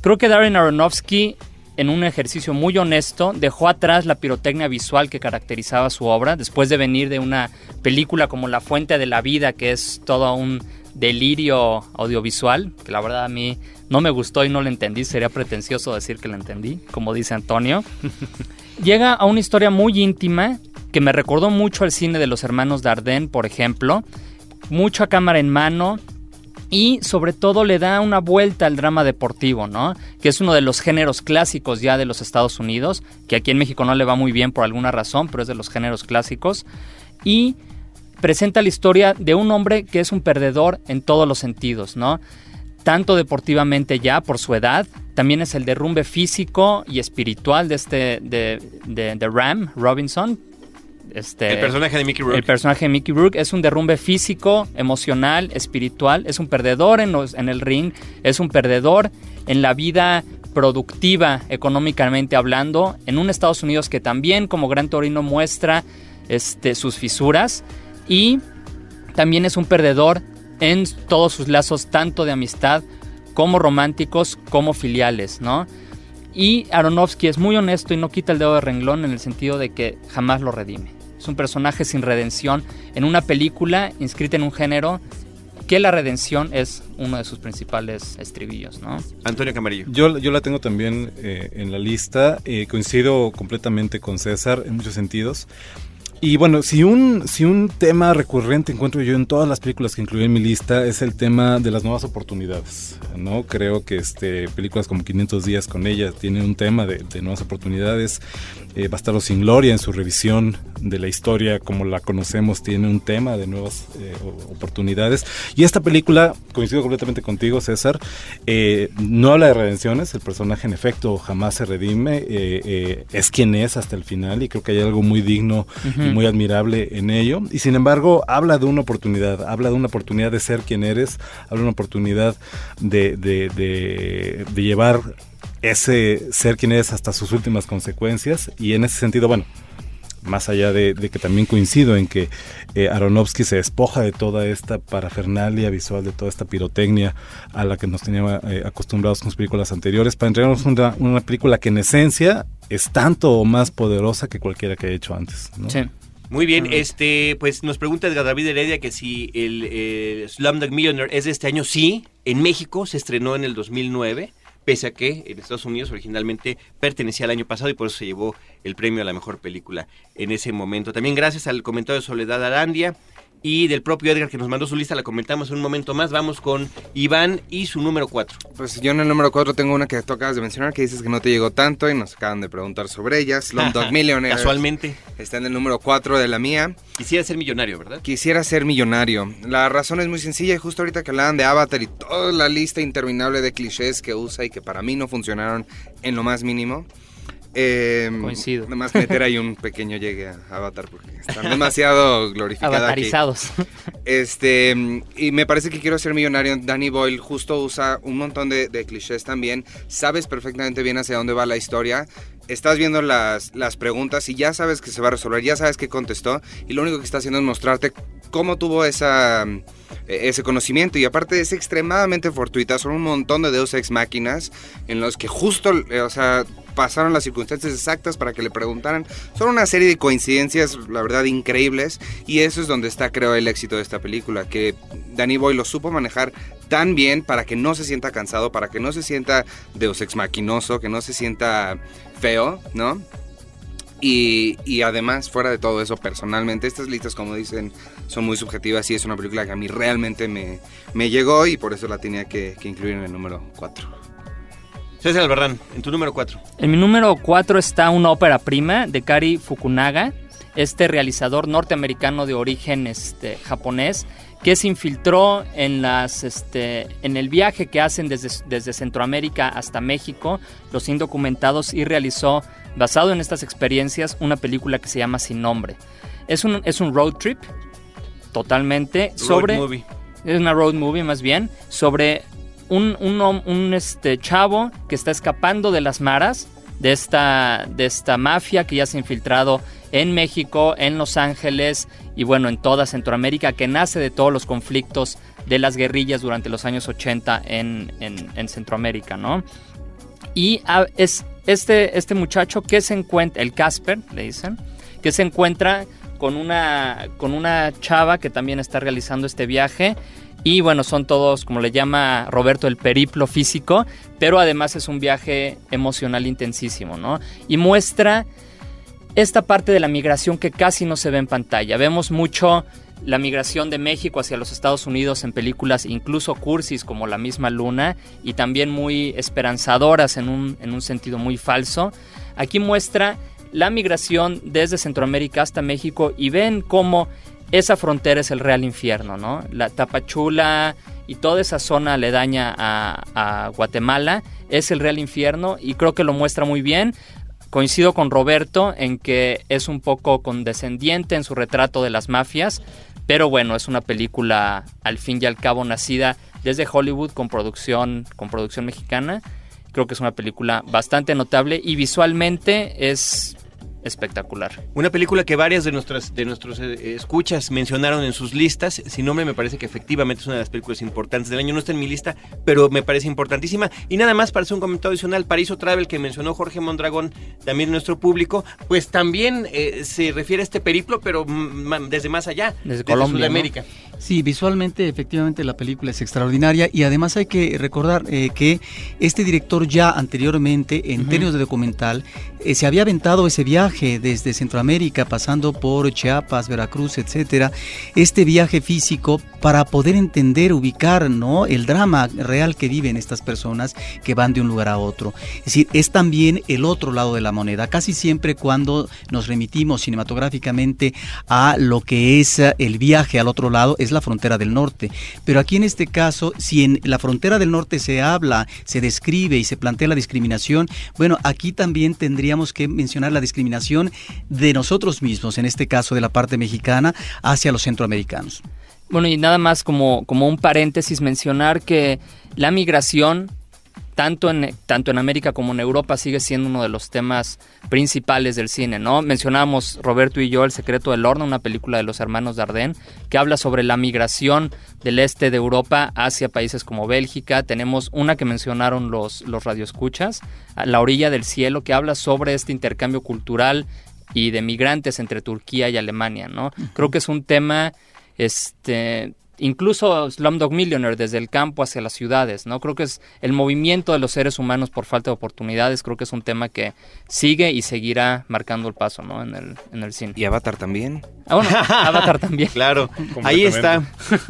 Creo que Darren Aronofsky en un ejercicio muy honesto, dejó atrás la pirotecnia visual que caracterizaba su obra, después de venir de una película como La Fuente de la Vida, que es todo un delirio audiovisual, que la verdad a mí no me gustó y no la entendí, sería pretencioso decir que la entendí, como dice Antonio. Llega a una historia muy íntima que me recordó mucho al cine de los hermanos Dardenne, por ejemplo, mucha cámara en mano, y sobre todo le da una vuelta al drama deportivo, ¿no? Que es uno de los géneros clásicos ya de los Estados Unidos, que aquí en México no le va muy bien por alguna razón, pero es de los géneros clásicos. Y presenta la historia de un hombre que es un perdedor en todos los sentidos, ¿no? Tanto deportivamente ya por su edad, también es el derrumbe físico y espiritual de este de, de Ram Robinson, este, el personaje de Mickey Rourke. El personaje de Mickey Rourke es un derrumbe físico, emocional, espiritual. Es un perdedor en, en el ring, es un perdedor en la vida productiva, económicamente hablando, en un Estados Unidos que también, como Gran Torino, muestra este, sus fisuras. Y también es un perdedor en todos sus lazos, tanto de amistad como románticos, como filiales, ¿no? Y Aronofsky es muy honesto y no quita el dedo de renglón en el sentido de que jamás lo redime. Es un personaje sin redención en una película inscrita en un género que la redención es uno de sus principales estribillos, ¿no? Antonio Camarillo. Yo, yo la tengo también eh, en la lista. Eh, coincido completamente con César en muchos sentidos. Y bueno, si un, si un tema recurrente encuentro yo en todas las películas que incluí en mi lista es el tema de las nuevas oportunidades, ¿no? Creo que este, películas como 500 días con ella tienen un tema de, de nuevas oportunidades. Eh, Bastardo sin Gloria en su revisión de la historia como la conocemos tiene un tema de nuevas eh, oportunidades. Y esta película, coincido completamente contigo César, eh, no habla de redenciones, el personaje en efecto jamás se redime, eh, es quien es hasta el final y creo que hay algo muy digno y muy admirable en ello. Y sin embargo habla de una oportunidad, habla de una oportunidad de ser quien eres, habla de una oportunidad de, de, de, de llevar ese ser quien es hasta sus últimas consecuencias y en ese sentido, bueno, más allá de, que también coincido en que eh, Aronofsky se despoja de toda esta parafernalia visual, de toda esta pirotecnia a la que nos tenía eh, acostumbrados con sus películas anteriores, para entregarnos una, una, película que en esencia es tanto o más poderosa que cualquiera que haya hecho antes. ¿no? Sí. Muy bien, este, pues nos pregunta Edgar David Heredia que si el eh, Slumdog Millionaire es de este año. Sí, en México se estrenó en el 2009 pese a que en Estados Unidos originalmente pertenecía al año pasado y por eso se llevó el premio a la mejor película en ese momento. También gracias al comentario de Soledad Arandia y del propio Edgar que nos mandó su lista, la comentamos en un momento más. Vamos con Iván y su número 4. Pues yo en el número 4 tengo una que tú acabas de mencionar que dices que no te llegó tanto y nos acaban de preguntar sobre ella. Slumdog Millionaire. Casualmente. Está en el número 4 de la mía. Quisiera ser millonario, ¿verdad? Quisiera ser millonario. La razón es muy sencilla y justo ahorita que hablaban de Avatar y toda la lista interminable de clichés que usa y que para mí no funcionaron en lo más mínimo. Eh, Coincido. Nada más meter ahí un pequeño llegue a Avatar porque están demasiado glorificados. Avatarizados. Este, y me parece que quiero ser millonario. Danny Boyle justo usa un montón de, de, clichés también. Sabes perfectamente bien hacia dónde va la historia. Estás viendo las, las preguntas y ya sabes que se va a resolver, ya sabes qué contestó. Y lo único que está haciendo es mostrarte cómo tuvo esa ese conocimiento y aparte es extremadamente fortuita, son un montón de Deus Ex Máquinas en los que justo, o sea, pasaron las circunstancias exactas para que le preguntaran. Son una serie de coincidencias, la verdad, increíbles y eso es donde está, creo, el éxito de esta película, que Danny Boy lo supo manejar tan bien para que no se sienta cansado, para que no se sienta Deus Ex Maquinoso, que no se sienta feo, ¿no? Y, y, además, fuera de todo eso, personalmente, estas listas, como dicen, son muy subjetivas y es una película que a mí realmente me, me llegó y por eso la tenía que, que incluir en el número 4. César Albarrán, en tu número 4. En mi número 4 está una ópera prima de Kari Fukunaga, este realizador norteamericano de origen este, japonés que se infiltró en, las, este, en el viaje que hacen desde, desde Centroamérica hasta México, los indocumentados, y realizó, basado en estas experiencias, una película que se llama Sin Nombre. Es un, es un road trip, totalmente, sobre... Road movie. Es una road movie más bien, sobre un, un, este, chavo que está escapando de las maras, de esta, de esta mafia que ya se ha infiltrado en México, en Los Ángeles y bueno, en toda Centroamérica, que nace de todos los conflictos de las guerrillas durante los años 80 en, en, en Centroamérica, ¿no? Y es este, este muchacho que se encuentra, el Casper, le dicen, que se encuentra con una, con una chava que también está realizando este viaje. Y bueno, son todos, como le llama Roberto, el periplo físico, pero además es un viaje emocional intensísimo, ¿no? Y muestra esta parte de la migración que casi no se ve en pantalla. Vemos mucho la migración de México hacia los Estados Unidos en películas incluso cursis como La misma luna y también muy esperanzadoras en un, en un sentido muy falso. Aquí muestra la migración desde Centroamérica hasta México y ven cómo esa frontera es el real infierno, ¿no? La Tapachula y toda esa zona aledaña a, a Guatemala es el real infierno y creo que lo muestra muy bien. Coincido con Roberto en que es un poco condescendiente en su retrato de las mafias, pero bueno, es una película al fin y al cabo nacida desde Hollywood con producción, con producción mexicana. Creo que es una película bastante notable y visualmente es espectacular. Una película que varias de nuestras de nuestros eh, escuchas mencionaron en sus listas. Sin nombre me parece que efectivamente es una de las películas importantes del año. No está en mi lista, pero me parece importantísima. Y nada más para hacer un comentario adicional, Paraíso Travel que mencionó Jorge Mondragón, también nuestro público, pues también eh, se refiere a este periplo, pero desde más allá, desde, Colombia, Sudamérica. Sí, visualmente efectivamente la película es extraordinaria y además hay que recordar eh, que este director ya anteriormente en términos de documental se había aventado ese viaje desde Centroamérica pasando por Chiapas, Veracruz, etcétera, este viaje físico para poder entender, ubicar, ¿no? el drama real que viven estas personas que van de un lugar a otro. Es decir, es también el otro lado de la moneda. Casi siempre cuando nos remitimos cinematográficamente a lo que es el viaje al otro lado es la frontera del norte. Pero aquí en este caso, si en la frontera del norte se habla, se describe y se plantea la discriminación, bueno, aquí también tendríamos que mencionar la discriminación de nosotros mismos, en este caso de la parte mexicana, hacia los centroamericanos. Bueno, y nada más como, como un paréntesis mencionar que la migración tanto en, tanto en América como en Europa sigue siendo uno de los temas principales del cine, ¿no? Mencionábamos Roberto y yo El secreto del horno, una película de los hermanos Dardenne, que habla sobre la migración del este de Europa hacia países como Bélgica. Tenemos una que mencionaron los, los radioescuchas, La orilla del cielo, que habla sobre este intercambio cultural y de migrantes entre Turquía y Alemania, ¿no? Creo que es un tema este incluso Slumdog Millionaire desde el campo hacia las ciudades, ¿no? Creo que es el movimiento de los seres humanos por falta de oportunidades, creo que es un tema que sigue y seguirá marcando el paso, ¿no? En el, en el cine. ¿Y Avatar también? Ah, bueno, Avatar también. Claro, ahí está.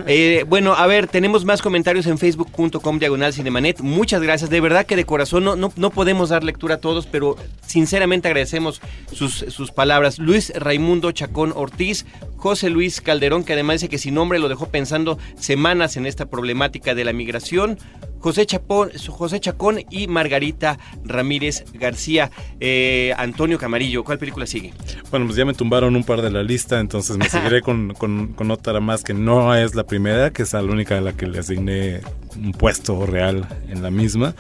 Eh, bueno, a ver, tenemos más comentarios en facebook.com diagonal cinemanet. Muchas gracias, de verdad que de corazón no, no, no podemos dar lectura a todos, pero sinceramente agradecemos sus, sus palabras. Luis Raimundo Chacón Ortiz, José Luis Calderón, que además dice que sin nombre lo dejó pensando semanas en esta problemática de la migración. José, Chapón, José Chacón y Margarita Ramírez García. Eh, Antonio Camarillo, ¿cuál película sigue? Bueno, pues ya me tumbaron un par de la lista, entonces me seguiré con, con, otra más que no es la primera, que es la única de la que le asigné un puesto real en la misma.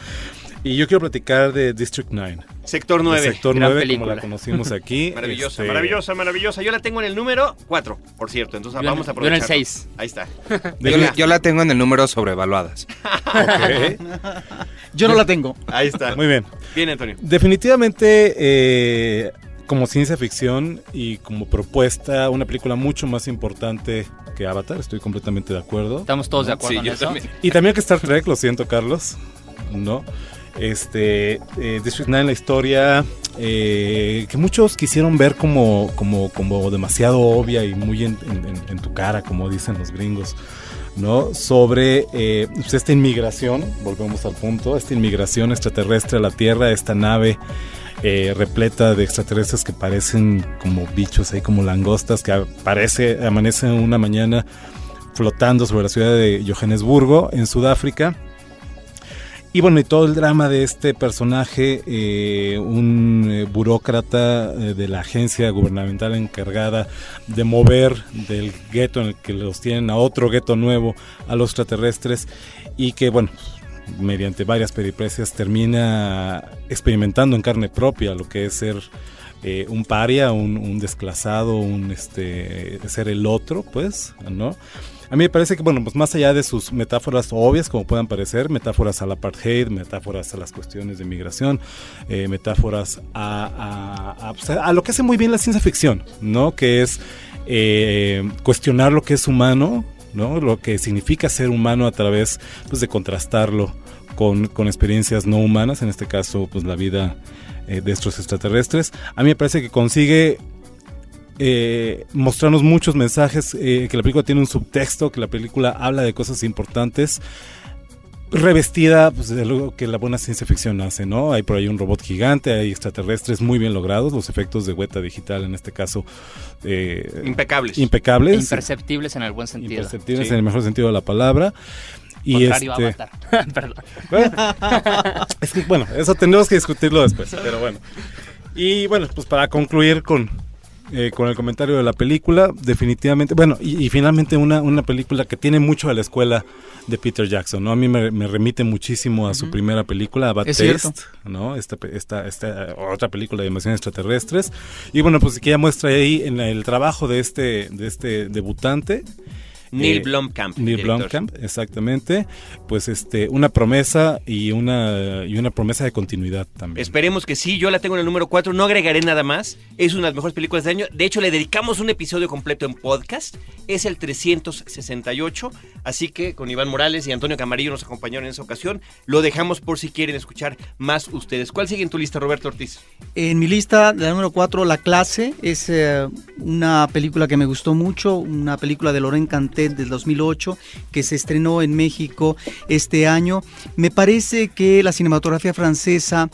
Y yo quiero platicar de District 9. Sector 9. Sector 9, como la conocimos aquí. maravillosa, este, maravillosa, maravillosa. Yo la tengo en el número 4, por cierto. Entonces vamos a aprovechar. Yo en el 6. Ahí está. yo, la, tengo en el número sobrevaluadas. okay. Yo no la tengo. Ahí está. Muy bien. Bien, Antonio. Definitivamente, eh, como ciencia ficción y como propuesta, una película mucho más importante que Avatar. Estoy completamente de acuerdo. Estamos todos de acuerdo en eso. También. Y también que Star Trek, lo siento, Carlos. ¿No? Este, eh, District 9, la historia eh, que muchos quisieron ver como, como, como demasiado obvia y muy en, tu cara, como dicen los gringos. ¿no? sobre eh, pues, esta inmigración, volvemos al punto, esta inmigración extraterrestre a la Tierra, esta nave eh, repleta de extraterrestres que parecen como bichos ahí, como langostas, que aparece, amanece una mañana flotando sobre la ciudad de Johannesburgo, en Sudáfrica y bueno, y todo el drama de este personaje, eh, un eh, burócrata eh, de la agencia gubernamental encargada de mover del gueto en el que los tienen a otro gueto nuevo, a los extraterrestres, y que bueno, mediante varias periprecias termina experimentando en carne propia lo que es ser un paria, un, desclasado, un este ser el otro, pues, ¿no? A mí me parece que, bueno, pues más allá de sus metáforas obvias, como puedan parecer, metáforas al apartheid, metáforas a las cuestiones de migración, eh, metáforas a, a, pues, a, lo que hace muy bien la ciencia ficción, ¿no? Que es eh, cuestionar lo que es humano, ¿no? Lo que significa ser humano a través pues, de contrastarlo con, con experiencias no humanas, en este caso, pues la vida eh, de estos extraterrestres. A mí me parece que consigue eh, mostrarnos muchos mensajes, eh, que la película tiene un subtexto, que la película habla de cosas importantes, revestida pues, de lo que la buena ciencia ficción hace, ¿no? Hay por ahí un robot gigante, hay extraterrestres muy bien logrados, los efectos de hueta digital en este caso. eh, Impecables. Impecables. Imperceptibles en el buen sentido. Imperceptibles Sí. en el mejor sentido de la palabra. Y Contrario este, a Avatar. Perdón. bueno, es que bueno, eso tendremos que discutirlo después, pero bueno. Y bueno, pues para concluir con, eh, con el comentario de la película, definitivamente, bueno, y, y finalmente una, una película que tiene mucho de la escuela de Peter Jackson, ¿no? A mí me, me remite muchísimo a su primera película, a Bad Es Taste, cierto. ¿no? Esta, esta, esta otra película de animación extraterrestres. Y bueno, pues que ya muestra ahí en el trabajo de este, de este debutante. Neil Eh, Blomkamp. Neil director. Blomkamp, exactamente. Pues este, una promesa y una, y una promesa de continuidad también. Esperemos que sí, yo la tengo en el número 4, no agregaré nada más. Es una de las mejores películas del año. De hecho, le dedicamos un episodio completo en podcast. Es el 368. Así que con Iván Morales y Antonio Camarillo nos acompañaron en esa ocasión. Lo dejamos por si quieren escuchar más ustedes. ¿Cuál sigue en tu lista, Roberto Ortiz? En mi lista, la número 4, La clase, es eh, una película que me gustó mucho, una película de Laurent Del 2008 que se estrenó en México este año. Me parece que la cinematografía francesa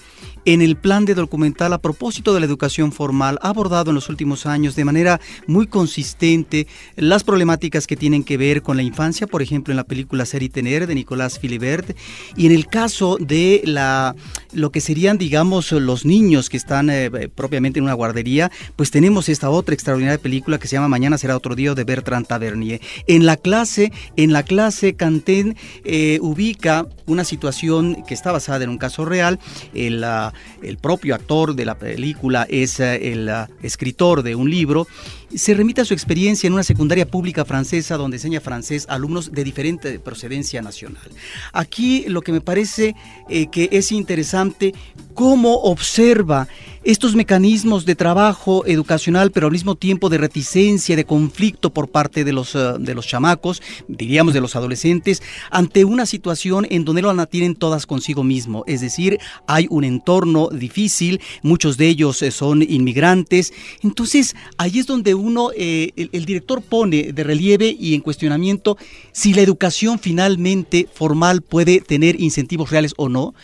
en el plan de documental a propósito de la educación formal ha abordado en los últimos años de manera muy consistente las problemáticas que tienen que ver con la infancia, por ejemplo en la película Ser y Tener de Nicolas Philibert y en el caso de la lo que serían digamos los niños que están eh, propiamente en una guardería, pues tenemos esta otra extraordinaria película que se llama Mañana será otro día de Bertrand Tavernier. En la clase, en la clase Canten eh, ubica una situación que está basada en un caso real. El, ah, el propio actor de la película es eh, el ah, escritor de un libro. Se remite a su experiencia en una secundaria pública francesa donde enseña francés a alumnos de diferente procedencia nacional. Aquí lo que me parece eh, que es interesante cómo observa estos mecanismos de trabajo educacional, pero al mismo tiempo de reticencia, de conflicto por parte de los, eh, de los chamacos, diríamos de los adolescentes, ante una situación en donde la tienen todas consigo mismo. Es decir, hay un entorno difícil, muchos de ellos eh, son inmigrantes. Entonces, ahí es donde uno, eh, el, el director pone de relieve y en cuestionamiento si la educación finalmente formal puede tener incentivos reales o no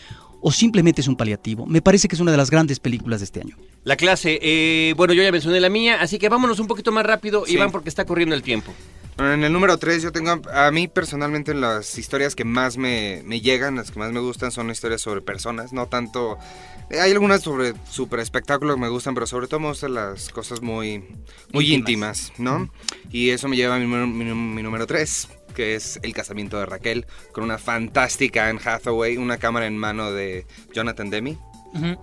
o simplemente es un paliativo. Me parece que es una de las grandes películas de este año. La clase. eh, bueno, yo ya mencioné la mía, así que vámonos un poquito más rápido, Sí. Iván, porque está corriendo el tiempo. En el número 3 yo tengo, a mí personalmente las historias que más me, me llegan, las que más me gustan son historias sobre personas, no tanto... eh, Hay algunas sobre super espectáculos que me gustan, pero sobre todo me gustan las cosas muy, muy íntimas, ¿no? Y eso me lleva a mi, mi número 3, que es El casamiento de Raquel, con una fantástica Anne Hathaway, una cámara en mano de Jonathan Demi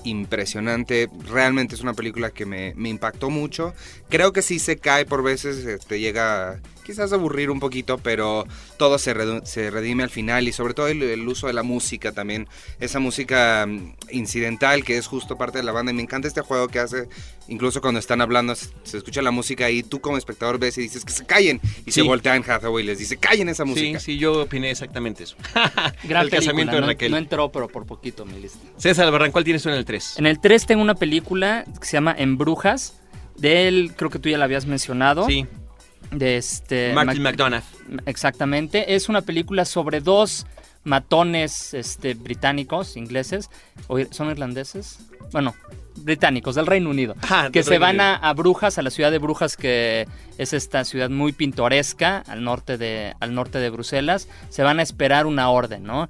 impresionante. Realmente es una película que me, me impactó mucho. Creo que sí se cae por veces, eh, te llega quizás aburrir un poquito, pero todo se, se redime al final y sobre todo el, el uso de la música también. Esa música mm, incidental que es justo parte de la banda y me encanta este juego que hace, incluso cuando están hablando, se, se escucha la música y tú como espectador ves y dices que se callen y se Sí. voltea en Hathaway y les dice callen esa Sí, música. sí, yo opiné exactamente eso. Gran el casamiento película, de no, Raquel. no entró, pero por poquito mi lista. César Albarrán, ¿cuál tienes tú en el 3? En el 3 tengo una película que se llama En Brujas. De él, creo que tú ya la habías mencionado. Sí, De este. Martin Mac- McDonough. Exactamente. Es una película sobre dos matones este, británicos, ingleses. ¿O ¿Son irlandeses? Bueno, británicos, del Reino Unido. Ah, que se Reino van a, a Brujas, a la ciudad de Brujas, que es esta ciudad muy pintoresca al norte de, al norte de Bruselas. Se van a esperar una orden, ¿no?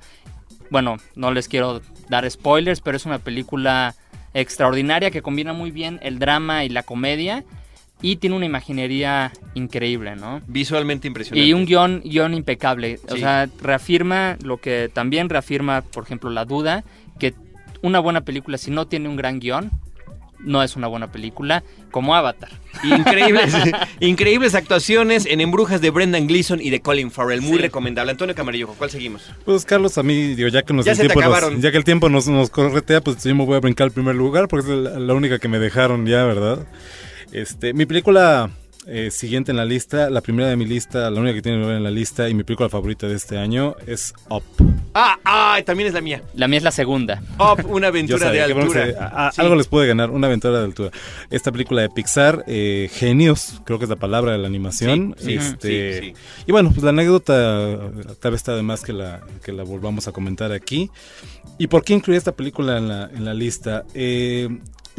Bueno, no les quiero dar spoilers, pero es una película extraordinaria que combina muy bien el drama y la comedia. Y tiene una imaginería increíble, ¿no? Visualmente impresionante. Y un guion, guion impecable. O sea, reafirma lo que también reafirma, por ejemplo, la duda, que una buena película, si no tiene un gran guion, no es una buena película, como Avatar. Increíbles, increíbles actuaciones en Embrujas de Brendan Gleeson y de Colin Farrell. Muy Sí. recomendable. Antonio Camarillo, ¿con ¿cuál seguimos? Pues Carlos, a mí, digo, ya que, nos Ya el se te tiempo nos- acabaron. ya que el tiempo nos, nos corretea, pues yo me voy a brincar al primer lugar porque es la, la única que me dejaron ya, ¿verdad? Este, mi película eh, siguiente en la lista, la primera de mi lista, la única que tiene en la lista y mi película favorita de este año es Up. Ah, ah, también es la mía. La mía es la segunda. Up, una aventura sabía de que, bueno, altura. que, a- a- Sí. Algo les puede ganar, una aventura de altura. Esta película de Pixar, eh, genios, creo que es la palabra de la animación. Sí, sí, este, sí, sí. Y bueno, pues la anécdota tal vez está de más que la, que la volvamos a comentar aquí. ¿Y por qué incluí esta película en la, en la lista? Eh,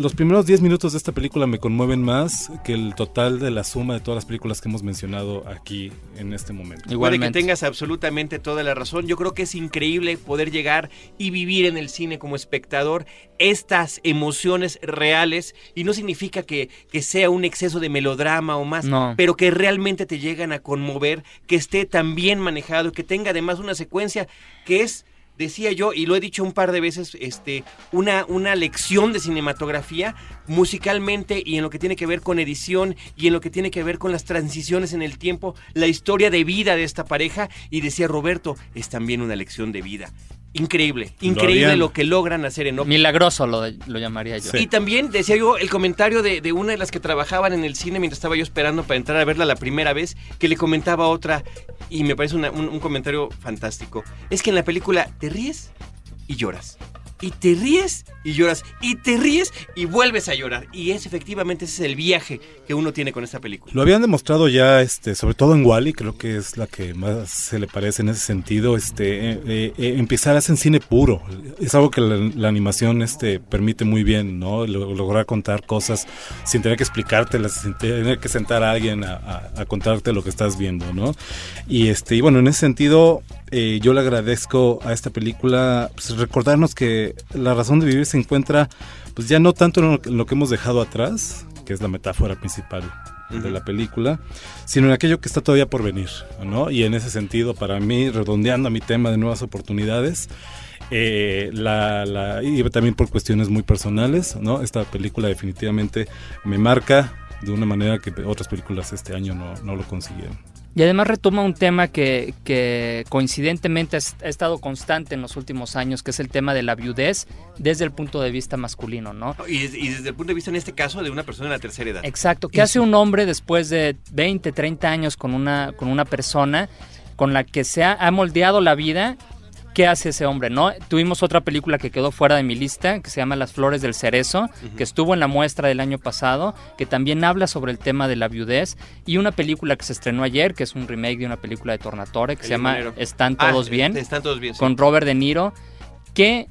los primeros 10 minutos de esta película me conmueven más que el total de la suma de todas las películas que hemos mencionado aquí en este momento. Puede que tengas absolutamente toda la razón. Yo creo que es increíble poder llegar y vivir en el cine como espectador estas emociones reales y no significa que, que sea un exceso de melodrama o más, No. pero que realmente te llegan a conmover, que esté tan bien manejado, que tenga además una secuencia que es decía yo, y lo he dicho un par de veces, este, una, una lección de cinematografía musicalmente y en lo que tiene que ver con edición y en lo que tiene que ver con las transiciones en el tiempo, la historia de vida de esta pareja, y decía Roberto, es también una lección de vida. Increíble, increíble lo que logran hacer en Up. Milagroso lo, lo llamaría yo. Sí. Y también decía yo el comentario de, de una de las que trabajaban en el cine mientras estaba yo esperando para entrar a verla la primera vez, que le comentaba otra, y me parece una- un, un comentario fantástico. Es que en la película te ríes y lloras. Y te ríes y lloras. Y te ríes y vuelves a llorar. Y es efectivamente ese es el viaje que uno tiene con esta película. Lo habían demostrado ya, este, sobre todo en Wally, creo que es la que más se le parece en ese sentido. Este, eh, eh, eh, empezar a hacer cine puro, es algo que la, la animación, este, permite muy bien, ¿no? Lo- lograr contar cosas sin tener que explicártelas, sin tener que sentar a alguien a, a- a contarte lo que estás viendo, ¿no? Y este, y bueno, en ese sentido, eh, yo le agradezco a esta película pues, recordarnos que la razón de vivir se encuentra, pues ya no tanto en lo, en lo que hemos dejado atrás, que es la metáfora principal de la película, sino en aquello que está todavía por venir, ¿no? Y en ese sentido, para mí, redondeando a mi tema de nuevas oportunidades, eh, la, la- y también por cuestiones muy personales, ¿no? Esta película definitivamente me marca de una manera que otras películas este año no, no lo consiguieron. Y además retoma un tema que, que coincidentemente ha estado constante en los últimos años, que es el tema de la viudez desde el punto de vista masculino, ¿no? Y, y desde el punto de vista, en este caso, de una persona en la tercera edad. Exacto. ¿Qué hace un hombre después de 20, 30 años con una, con una persona con la que se ha, ha moldeado la vida? ¿Qué hace ese hombre? ¿no? Tuvimos otra película que quedó fuera de mi lista, que se llama Las Flores del Cerezo, que estuvo en la muestra del año pasado, que también habla sobre el tema de la viudez, y una película que se estrenó ayer, que es un remake de una película de Tornatore, que El se llama. Están Ah, Todos Bien Están todos bien. sí. con Robert De Niro, que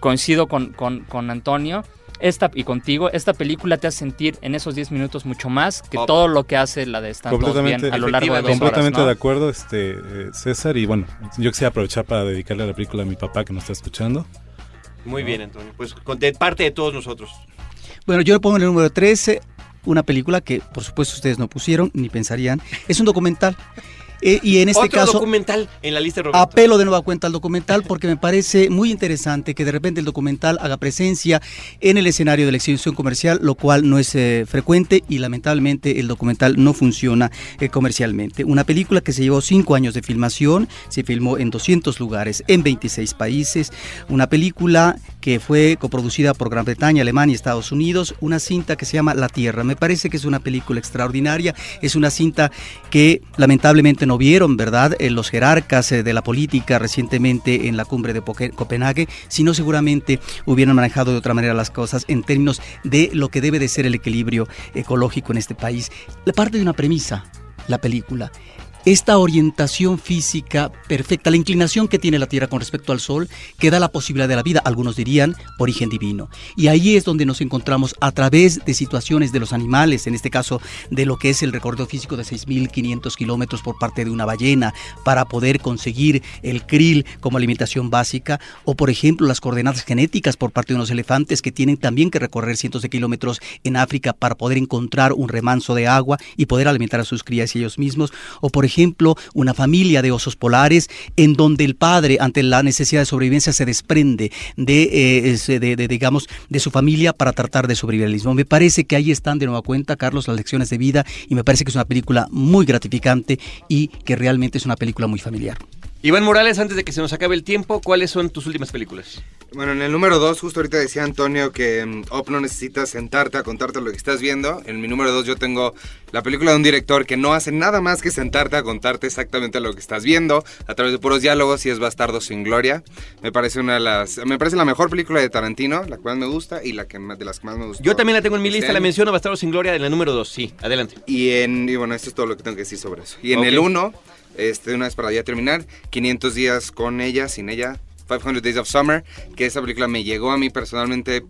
coincido con, con- con Antonio esta, y contigo, esta película te hace sentir en esos 10 minutos mucho más que todo lo que hace la de Están Todos Bien a lo largo de dos horas. Completamente ¿no? de acuerdo, este, eh, César, y bueno, yo quisiera aprovechar para dedicarle a la película a mi papá que nos está escuchando. Muy bien, Antonio. Pues con- de parte de todos nosotros. Bueno, yo le pongo en el número 13 una película que por supuesto ustedes no pusieron ni pensarían. Es un documental. Eh, y en este Otro caso documental en la lista de Roberto. apelo de nueva cuenta al documental porque me parece muy interesante que de repente el documental haga presencia en el escenario de la exhibición comercial, lo cual no es eh, frecuente y lamentablemente el documental no funciona eh, comercialmente. Una película que se llevó cinco años de filmación, se filmó en 200 lugares, en 26 países. Una película que fue coproducida por Gran Bretaña, Alemania y Estados Unidos. Una cinta que se llama La Tierra. Me parece que es una película extraordinaria. Es una cinta que lamentablemente no vieron, ¿verdad? Eh, los jerarcas eh, de la política recientemente en la cumbre de Copenhague, sino seguramente hubieran manejado de otra manera las cosas en términos de lo que debe de ser el equilibrio ecológico en este país. La parte de una premisa, la película. Esta orientación física perfecta, la inclinación que tiene la Tierra con respecto al Sol, que da la posibilidad de la vida, algunos dirían origen divino. Y ahí es donde nos encontramos a través de situaciones de los animales, en este caso de lo que es el recorrido físico de 6.500 kilómetros por parte de una ballena, para poder conseguir el krill como alimentación básica, o por ejemplo las coordenadas genéticas por parte de unos elefantes que tienen también que recorrer cientos de kilómetros en África para poder encontrar un remanso de agua y poder alimentar a sus crías y ellos mismos, o por ejemplo una familia de osos polares en donde el padre ante la necesidad de sobrevivencia se desprende de, eh, digamos de su familia para tratar de sobrevivir al mismo. Me parece que ahí están de nueva cuenta Carlos las lecciones de vida y me parece que es una película muy gratificante y que realmente es una película muy familiar. Iván Morales, antes de que se nos acabe el tiempo, ¿cuáles son tus últimas películas? Bueno, en el número 2, justo ahorita decía Antonio que mm, Op no necesitas sentarte a contarte lo que estás viendo. En mi número 2 yo tengo la película de un director que no hace nada más que sentarte a contarte exactamente lo que estás viendo a través de puros diálogos y es Bastardo sin Gloria. Me parece una de las me parece la mejor película de Tarantino, la cual me gusta y la que de las que más me gusta. Yo también la tengo en mi lista, la menciono Bastardo sin Gloria en la número 2, sí, adelante. Y, en, y bueno, esto es todo lo que tengo que decir sobre eso. Y en Ok. el 1, este, una vez para ya terminar, 500 días con ella, sin ella, 500 Days of Summer, que esa película me llegó a mí personalmente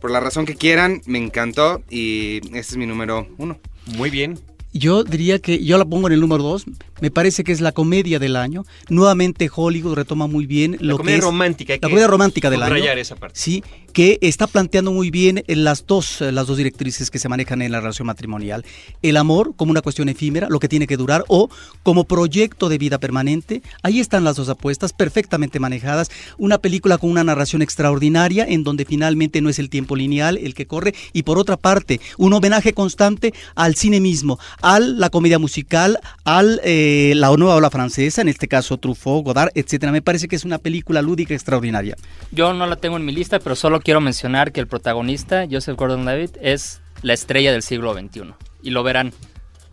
por la razón que quieran, me encantó y este es mi número 1. Muy bien. Yo diría que yo la pongo en el número dos. Me parece que es la comedia del año. Nuevamente Hollywood retoma muy bien La lo comedia que es romántica. la que comedia romántica del año. esa parte. Sí, que está planteando muy bien las dos, eh, las dos directrices que se manejan en la relación matrimonial. El amor como una cuestión efímera, lo que tiene que durar, o como proyecto de vida permanente. Ahí están las dos apuestas, perfectamente manejadas. Una película con una narración extraordinaria, en donde finalmente no es el tiempo lineal el que corre. Y por otra parte, un homenaje constante al cine mismo, a la comedia musical, al eh, la nueva ola francesa, en este caso Truffaut, Godard, etcétera. Me parece que es una película lúdica extraordinaria. Yo no la tengo en mi lista, pero solo quiero mencionar que el protagonista, Joseph Gordon-Levitt, es la estrella del siglo XXI. Y lo verán.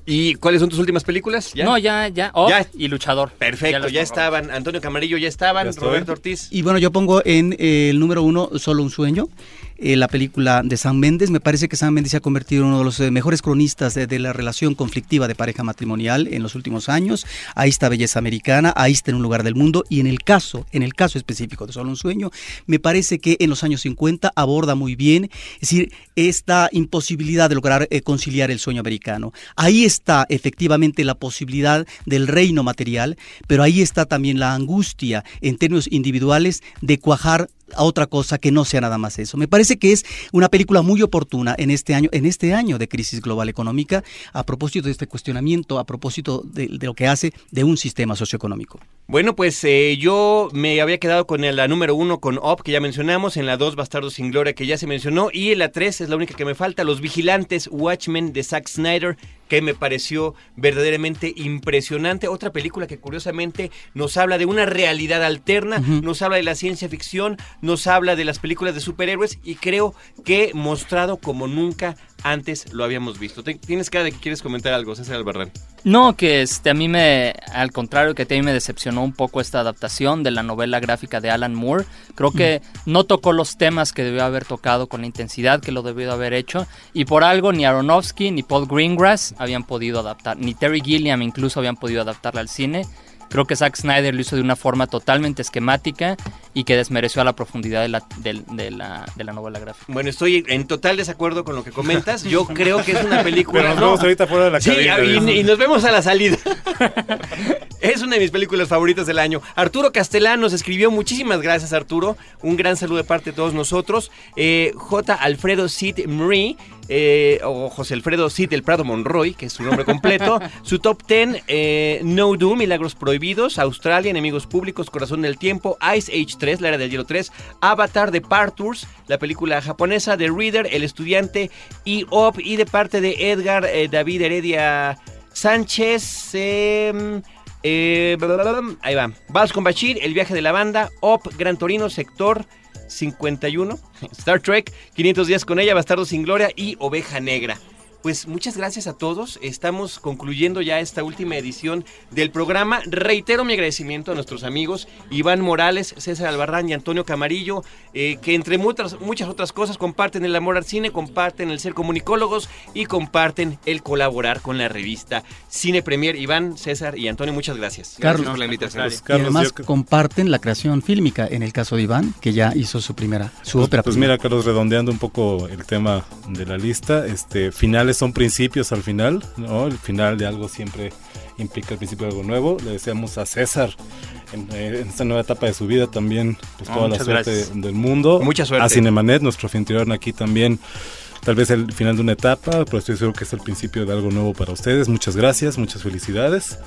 ¿Y cuáles son tus últimas películas? ¿Ya? No, ya, ya. Oh, Ya. y Luchador. Perfecto, ya, pongo. estaban. Antonio Camarillo ya estaban. Ya. Roberto Ortiz. Y bueno, yo pongo en eh, el número uno Solo un sueño, eh, la película de Sam Méndez. Me parece que Sam Méndez se ha convertido en uno de los eh, mejores cronistas de, de la relación conflictiva de pareja matrimonial en los últimos años. Ahí está Belleza Americana, ahí está en un lugar del mundo. Y en el caso, en el caso específico de Solo un sueño, me parece que en los años 50 aborda muy bien, decir, esta imposibilidad de lograr eh, conciliar el sueño americano. Ahí está efectivamente la posibilidad del reino material, pero ahí está también la angustia en términos individuales de cuajar a otra cosa que no sea nada más eso. Me parece que es una película muy oportuna en este año, en este año de crisis global económica, a propósito de este cuestionamiento, a propósito de, de lo que hace de un sistema socioeconómico. Bueno, pues eh, yo me había quedado con la número uno, con Op, que ya mencionamos, en la dos, Bastardo sin Gloria, que ya se mencionó, y en la tres es la única que me falta, Los Vigilantes, Watchmen, de Zack Snyder, que me pareció verdaderamente impresionante. Otra película que curiosamente nos habla de una realidad alterna, nos habla de la ciencia ficción, nos habla de las películas de superhéroes, y creo que mostrado como nunca antes lo habíamos visto. Tienes cara de que quieres comentar algo, César Albarrán. No, que este, a mí me, al contrario, que a mí me decepcionó un poco esta adaptación de la novela gráfica de Alan Moore. Creo que no tocó los temas que debió haber tocado con la intensidad que lo debió de haber hecho. Y por algo ni Aronofsky ni Paul Greengrass habían podido adaptar, ni Terry Gilliam incluso habían podido adaptarla al cine. Creo que Zack Snyder lo hizo de una forma totalmente esquemática y que desmereció a la profundidad de la, de la, de la novela gráfica. Bueno, estoy en total desacuerdo con lo que comentas. Yo creo que es una película. Pero nos no, vemos ahorita fuera de la Sí, cabina. y, nos vemos a la salida. Es una de mis películas favoritas del año. Arturo Castellán nos escribió, muchísimas gracias Arturo, un gran saludo de parte de todos nosotros. Eh, J. Alfredo Cid Mri, eh, o José Alfredo Cid del Prado Monroy, que es su nombre completo. su top 10, eh, No Do, Milagros Prohibidos, Australia, Enemigos Públicos, Corazón del Tiempo, Ice Age 3, La Era del Hielo 3, Avatar, The Parturs, la película japonesa, The Reader, El Estudiante y Op, y de parte de Edgar eh, David Heredia Sánchez, eh, eh, ahí va. Vals con Bachir, El viaje de la banda, Op, Gran Torino, Sector 51, Star Trek, 500 días con ella, Bastardo sin Gloria y Oveja Negra. Pues muchas gracias a todos. Estamos concluyendo ya esta última edición del programa. Reitero mi agradecimiento a nuestros amigos Iván Morales, César Albarrán y Antonio Camarillo, eh, que entre muchas, muchas otras cosas comparten el amor al cine, comparten el ser comunicólogos y comparten el colaborar con la revista Cine Premier. Iván, César y Antonio, muchas gracias. Carlos. Gracias por la invitación. Pues, y Carlos, además yo- comparten la creación fílmica, en el caso de Iván, que ya hizo su primera, su Pues, ópera. pues mira, Carlos, redondeando un poco el tema de la lista, este finales son principios al final, ¿no? El final de algo siempre implica el principio de algo nuevo. Le deseamos a César en, eh, en esta nueva etapa de su vida también, pues Ah, toda la suerte gracias. del mundo. Mucha suerte. A Cinemanet, nuestro anfitrión aquí también. Tal vez el final de una etapa, pero estoy seguro que es el principio de algo nuevo para ustedes. Muchas gracias, muchas felicidades.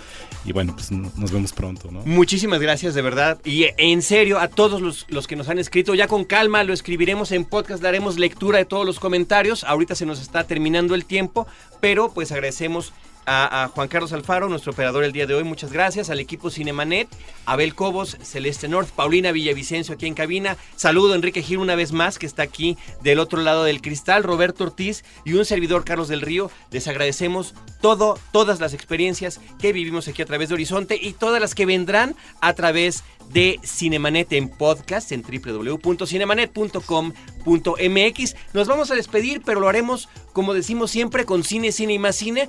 Y bueno, pues no- nos vemos pronto, ¿no? Muchísimas gracias, de verdad. Y en serio, a todos los, los que nos han escrito, ya con calma lo escribiremos en podcast, daremos lectura de todos los comentarios. Ahorita se nos está terminando el tiempo, pero pues agradecemos a, Juan Carlos Alfaro, nuestro operador el día de hoy, muchas gracias. Al equipo Cinemanet, Abel Cobos, Celeste North, Paulina Villavicencio aquí en cabina. Saludo a Enrique Gil una vez más, que está aquí del otro lado del cristal. Roberto Ortiz y un servidor Carlos del Río. Les agradecemos todo, todas las experiencias que vivimos aquí a través de Horizonte y todas las que vendrán a través de Cinemanet en podcast en www.cinemanet.com.mx. Nos vamos a despedir, pero lo haremos, como decimos siempre, con cine, cine y más cine,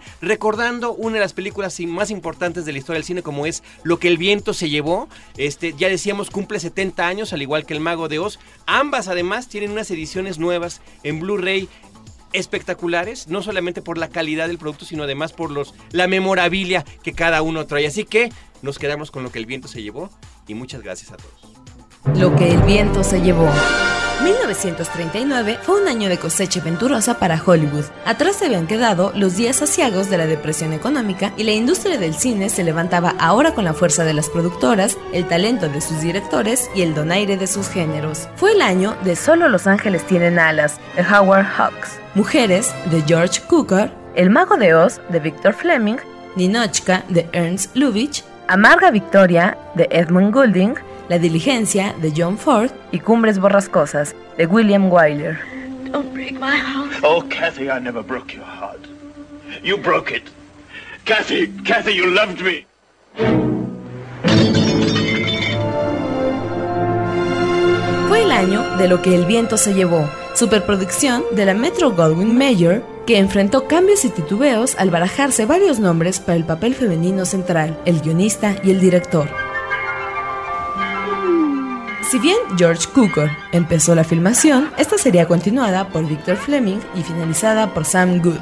una de las películas más importantes de la historia del cine, como es Lo que el viento se llevó. Este, ya decíamos, cumple 70 años, al igual que El Mago de Oz. Ambas, además, tienen unas ediciones nuevas en Blu-ray espectaculares, no solamente por la calidad del producto, sino además por los la memorabilia que cada uno trae. Así que nos quedamos con lo que el viento se llevó y muchas gracias a todos. Lo que el viento se llevó. 1939 fue un año de cosecha venturosa para Hollywood. Atrás se habían quedado los días asiagos de la depresión económica y la industria del cine se levantaba ahora con la fuerza de las productoras, el talento de sus directores y el donaire de sus géneros. Fue el año de Solo los ángeles tienen alas, de Howard Hawks, Mujeres, de George Cukor, El mago de Oz, de Victor Fleming, Ninochka, de Ernst Lubitsch, Amarga Victoria, de Edmund Goulding, La Diligencia, de John Ford, y Cumbres Borrascosas, de William Wyler. Don't break my heart. Oh, Kathy, I never broke your heart. You broke it. Kathy, Kathy, you loved me. Fue el año de lo que el viento se llevó, superproducción de la Metro Goldwyn Mayer, que enfrentó cambios y titubeos al barajarse varios nombres para el papel femenino central, el guionista y el director. Si bien George Cukor empezó la filmación, esta sería continuada por Victor Fleming y finalizada por Sam Good.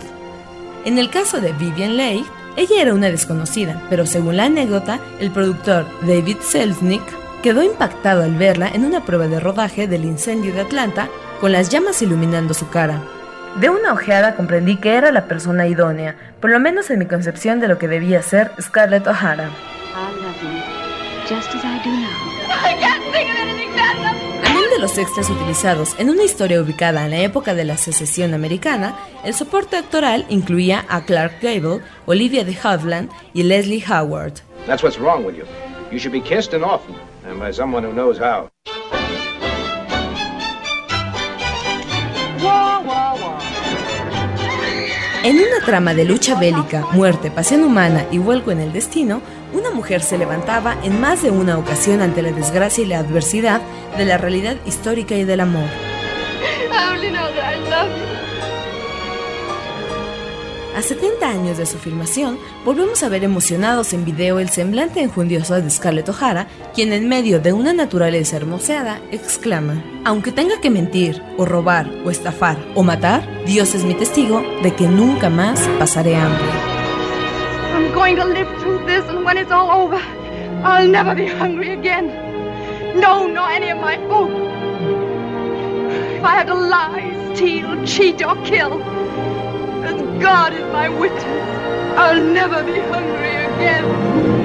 En el caso de Vivian Leigh, ella era una desconocida, pero según la anécdota, el productor David Selznick quedó impactado al verla en una prueba de rodaje del incendio de Atlanta con las llamas iluminando su cara. De una ojeada comprendí que era la persona idónea, por lo menos en mi concepción de lo que debía ser Scarlett O'Hara. Amén de los extras utilizados en una historia ubicada en la época de la secesión americana, el soporte actoral incluía a Clark Gable, Olivia de Havilland y Leslie Howard. That's what's wrong with you. You should be kissed and often, and by someone who knows how. En una trama de lucha bélica, muerte, pasión humana y vuelco en el destino, una mujer se levantaba en más de una ocasión ante la desgracia y la adversidad de la realidad histórica y del amor. A 70 años de su filmación, volvemos a ver emocionados en video el semblante enjundioso de Scarlett O'Hara, quien en medio de una naturaleza hermoseada exclama, aunque tenga que mentir, o robar, o estafar, o matar, Dios es mi testigo de que nunca más pasaré hambre. Going to live through this and when it's all over, I'll never be hungry again. No, no any of my folk. If I had to lie, steal, cheat or kill, God is my witness, I'll never be hungry again.